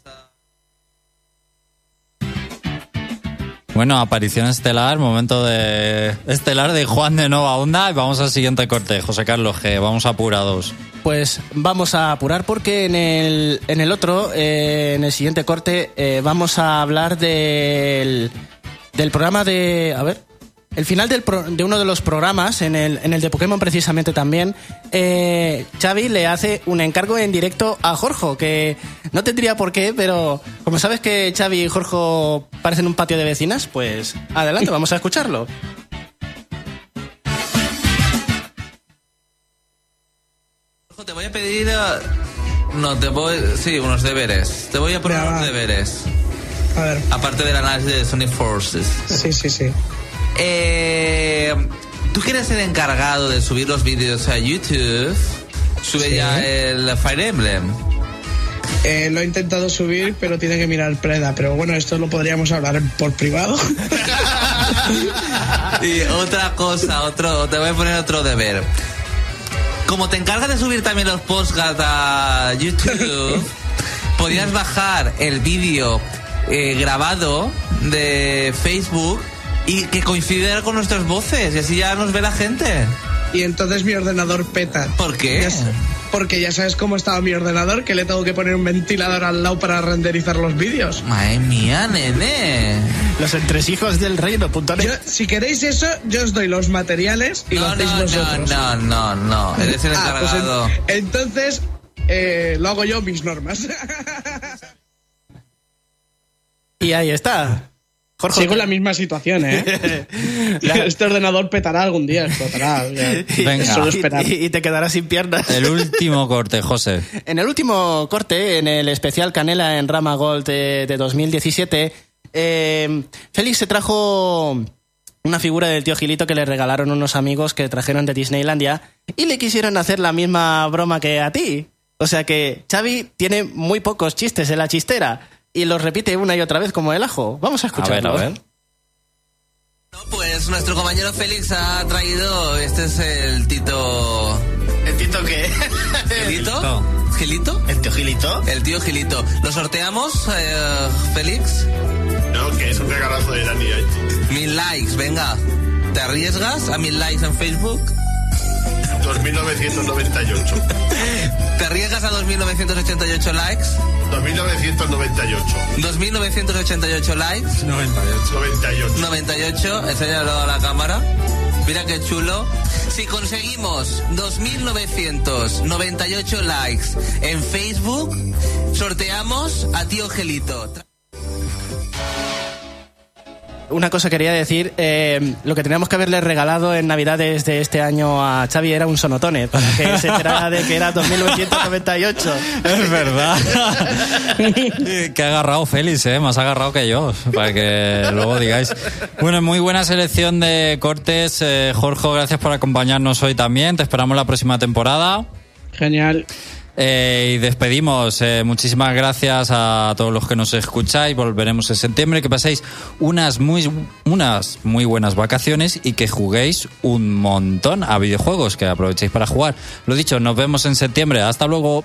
[SPEAKER 1] Bueno, aparición estelar, momento de estelar de Juan de Nova Onda y vamos al siguiente corte, José Carlos G, vamos apurados.
[SPEAKER 2] Pues vamos a apurar porque en el, en el otro, eh, en el siguiente corte, eh, vamos a hablar del, del programa de... A ver. El final del pro- de uno de los programas, en el, en el de Pokémon precisamente también, eh, Xavi le hace un encargo en directo a Jorge, que no tendría por qué, pero como sabes que Xavi y Jorge parecen un patio de vecinas, pues adelante, vamos a escucharlo.
[SPEAKER 5] Jorge a pedir. eh, No, te voy. Sí, unos deberes. Te voy a poner unos deberes.
[SPEAKER 4] A ver,
[SPEAKER 5] Aparte del análisis de Sonic Forces.
[SPEAKER 4] sí, sí, sí.
[SPEAKER 5] Eh, ¿Tú quieres ser encargado de subir los vídeos a YouTube? Sube
[SPEAKER 4] Sí.
[SPEAKER 5] ya el Fire Emblem.
[SPEAKER 4] Eh, lo he intentado subir, pero tiene que mirar Preda. Pero bueno, esto lo podríamos hablar por privado.
[SPEAKER 5] Y otra cosa, otro, te voy a poner otro deber. Como te encargas de subir también los podcasts a YouTube, podrías bajar el vídeo eh, grabado de Facebook y que coincidiera con nuestras voces y así ya nos ve la gente.
[SPEAKER 4] y entonces mi ordenador peta.
[SPEAKER 5] ¿Por qué?
[SPEAKER 4] Ya Porque ya sabes cómo estaba mi ordenador, que le tengo que poner un ventilador al lado para renderizar los vídeos.
[SPEAKER 5] Madre mía, nene.
[SPEAKER 6] Los entresijos del reino.net.
[SPEAKER 4] Yo, si queréis eso, yo os doy los materiales y lo
[SPEAKER 5] No,
[SPEAKER 4] hacéis
[SPEAKER 5] no, no,
[SPEAKER 4] vosotros.
[SPEAKER 5] no, no, no. Eres el
[SPEAKER 4] Ah, pues en- entonces eh, lo hago yo mis normas.
[SPEAKER 2] Y ahí está. Jorge.
[SPEAKER 4] Sigo en la misma situación, ¿eh? este ordenador petará algún día, explotará. ya.
[SPEAKER 1] Venga.
[SPEAKER 4] Solo esperar.
[SPEAKER 2] Y, y te quedarás sin piernas.
[SPEAKER 1] El último corte, José.
[SPEAKER 2] En el último corte, en el especial Canela en Rama Gold eh, de 2017, eh, Félix se trajo una figura del tío Gilito que le regalaron unos amigos que trajeron de Disneylandia y le quisieron hacer la misma broma que a ti. O sea que Xavi tiene muy pocos chistes en la chistera y los repite una y otra vez como el ajo. Vamos a
[SPEAKER 1] A ver,
[SPEAKER 2] escucharlo.
[SPEAKER 1] a ver.
[SPEAKER 5] No, pues nuestro compañero Félix ha traído. Este es el Tito.
[SPEAKER 6] ¿El tito qué?
[SPEAKER 5] ¿Gilito? ¿Gilito?
[SPEAKER 6] ¿El tío Gilito?
[SPEAKER 5] El tío Gilito. ¿Lo sorteamos, eh, Félix?
[SPEAKER 3] No, que es un regalazo de Dani.
[SPEAKER 5] Mil likes, venga. ¿Te arriesgas a mil likes en Facebook?
[SPEAKER 3] 2998.
[SPEAKER 5] ¿Te arriesgas a 2.988 likes?
[SPEAKER 3] 2998.
[SPEAKER 5] 2.988 likes.
[SPEAKER 3] 98.
[SPEAKER 5] 98, enséñalo a la cámara. Mira qué chulo. Si conseguimos 2.998 likes en Facebook, sorteamos a tío Gelito.
[SPEAKER 2] Una cosa quería decir, eh, lo que teníamos que haberle regalado en Navidades de este año a Xavi era un sonotone, para que se enterara de que era 2998.
[SPEAKER 1] Es verdad. que ha agarrado Félix, ¿eh? Más agarrado que yo, para que luego digáis. Bueno, muy buena selección de cortes. Eh, Jorge, gracias por acompañarnos hoy también. Te esperamos la próxima temporada.
[SPEAKER 4] Genial.
[SPEAKER 1] Eh, y despedimos. Eh, muchísimas gracias a todos los que nos escucháis. Volveremos en septiembre. Que paséis unas muy, unas muy buenas vacaciones y que juguéis un montón a videojuegos. Que aprovechéis para jugar. Lo dicho, nos vemos en septiembre. Hasta luego.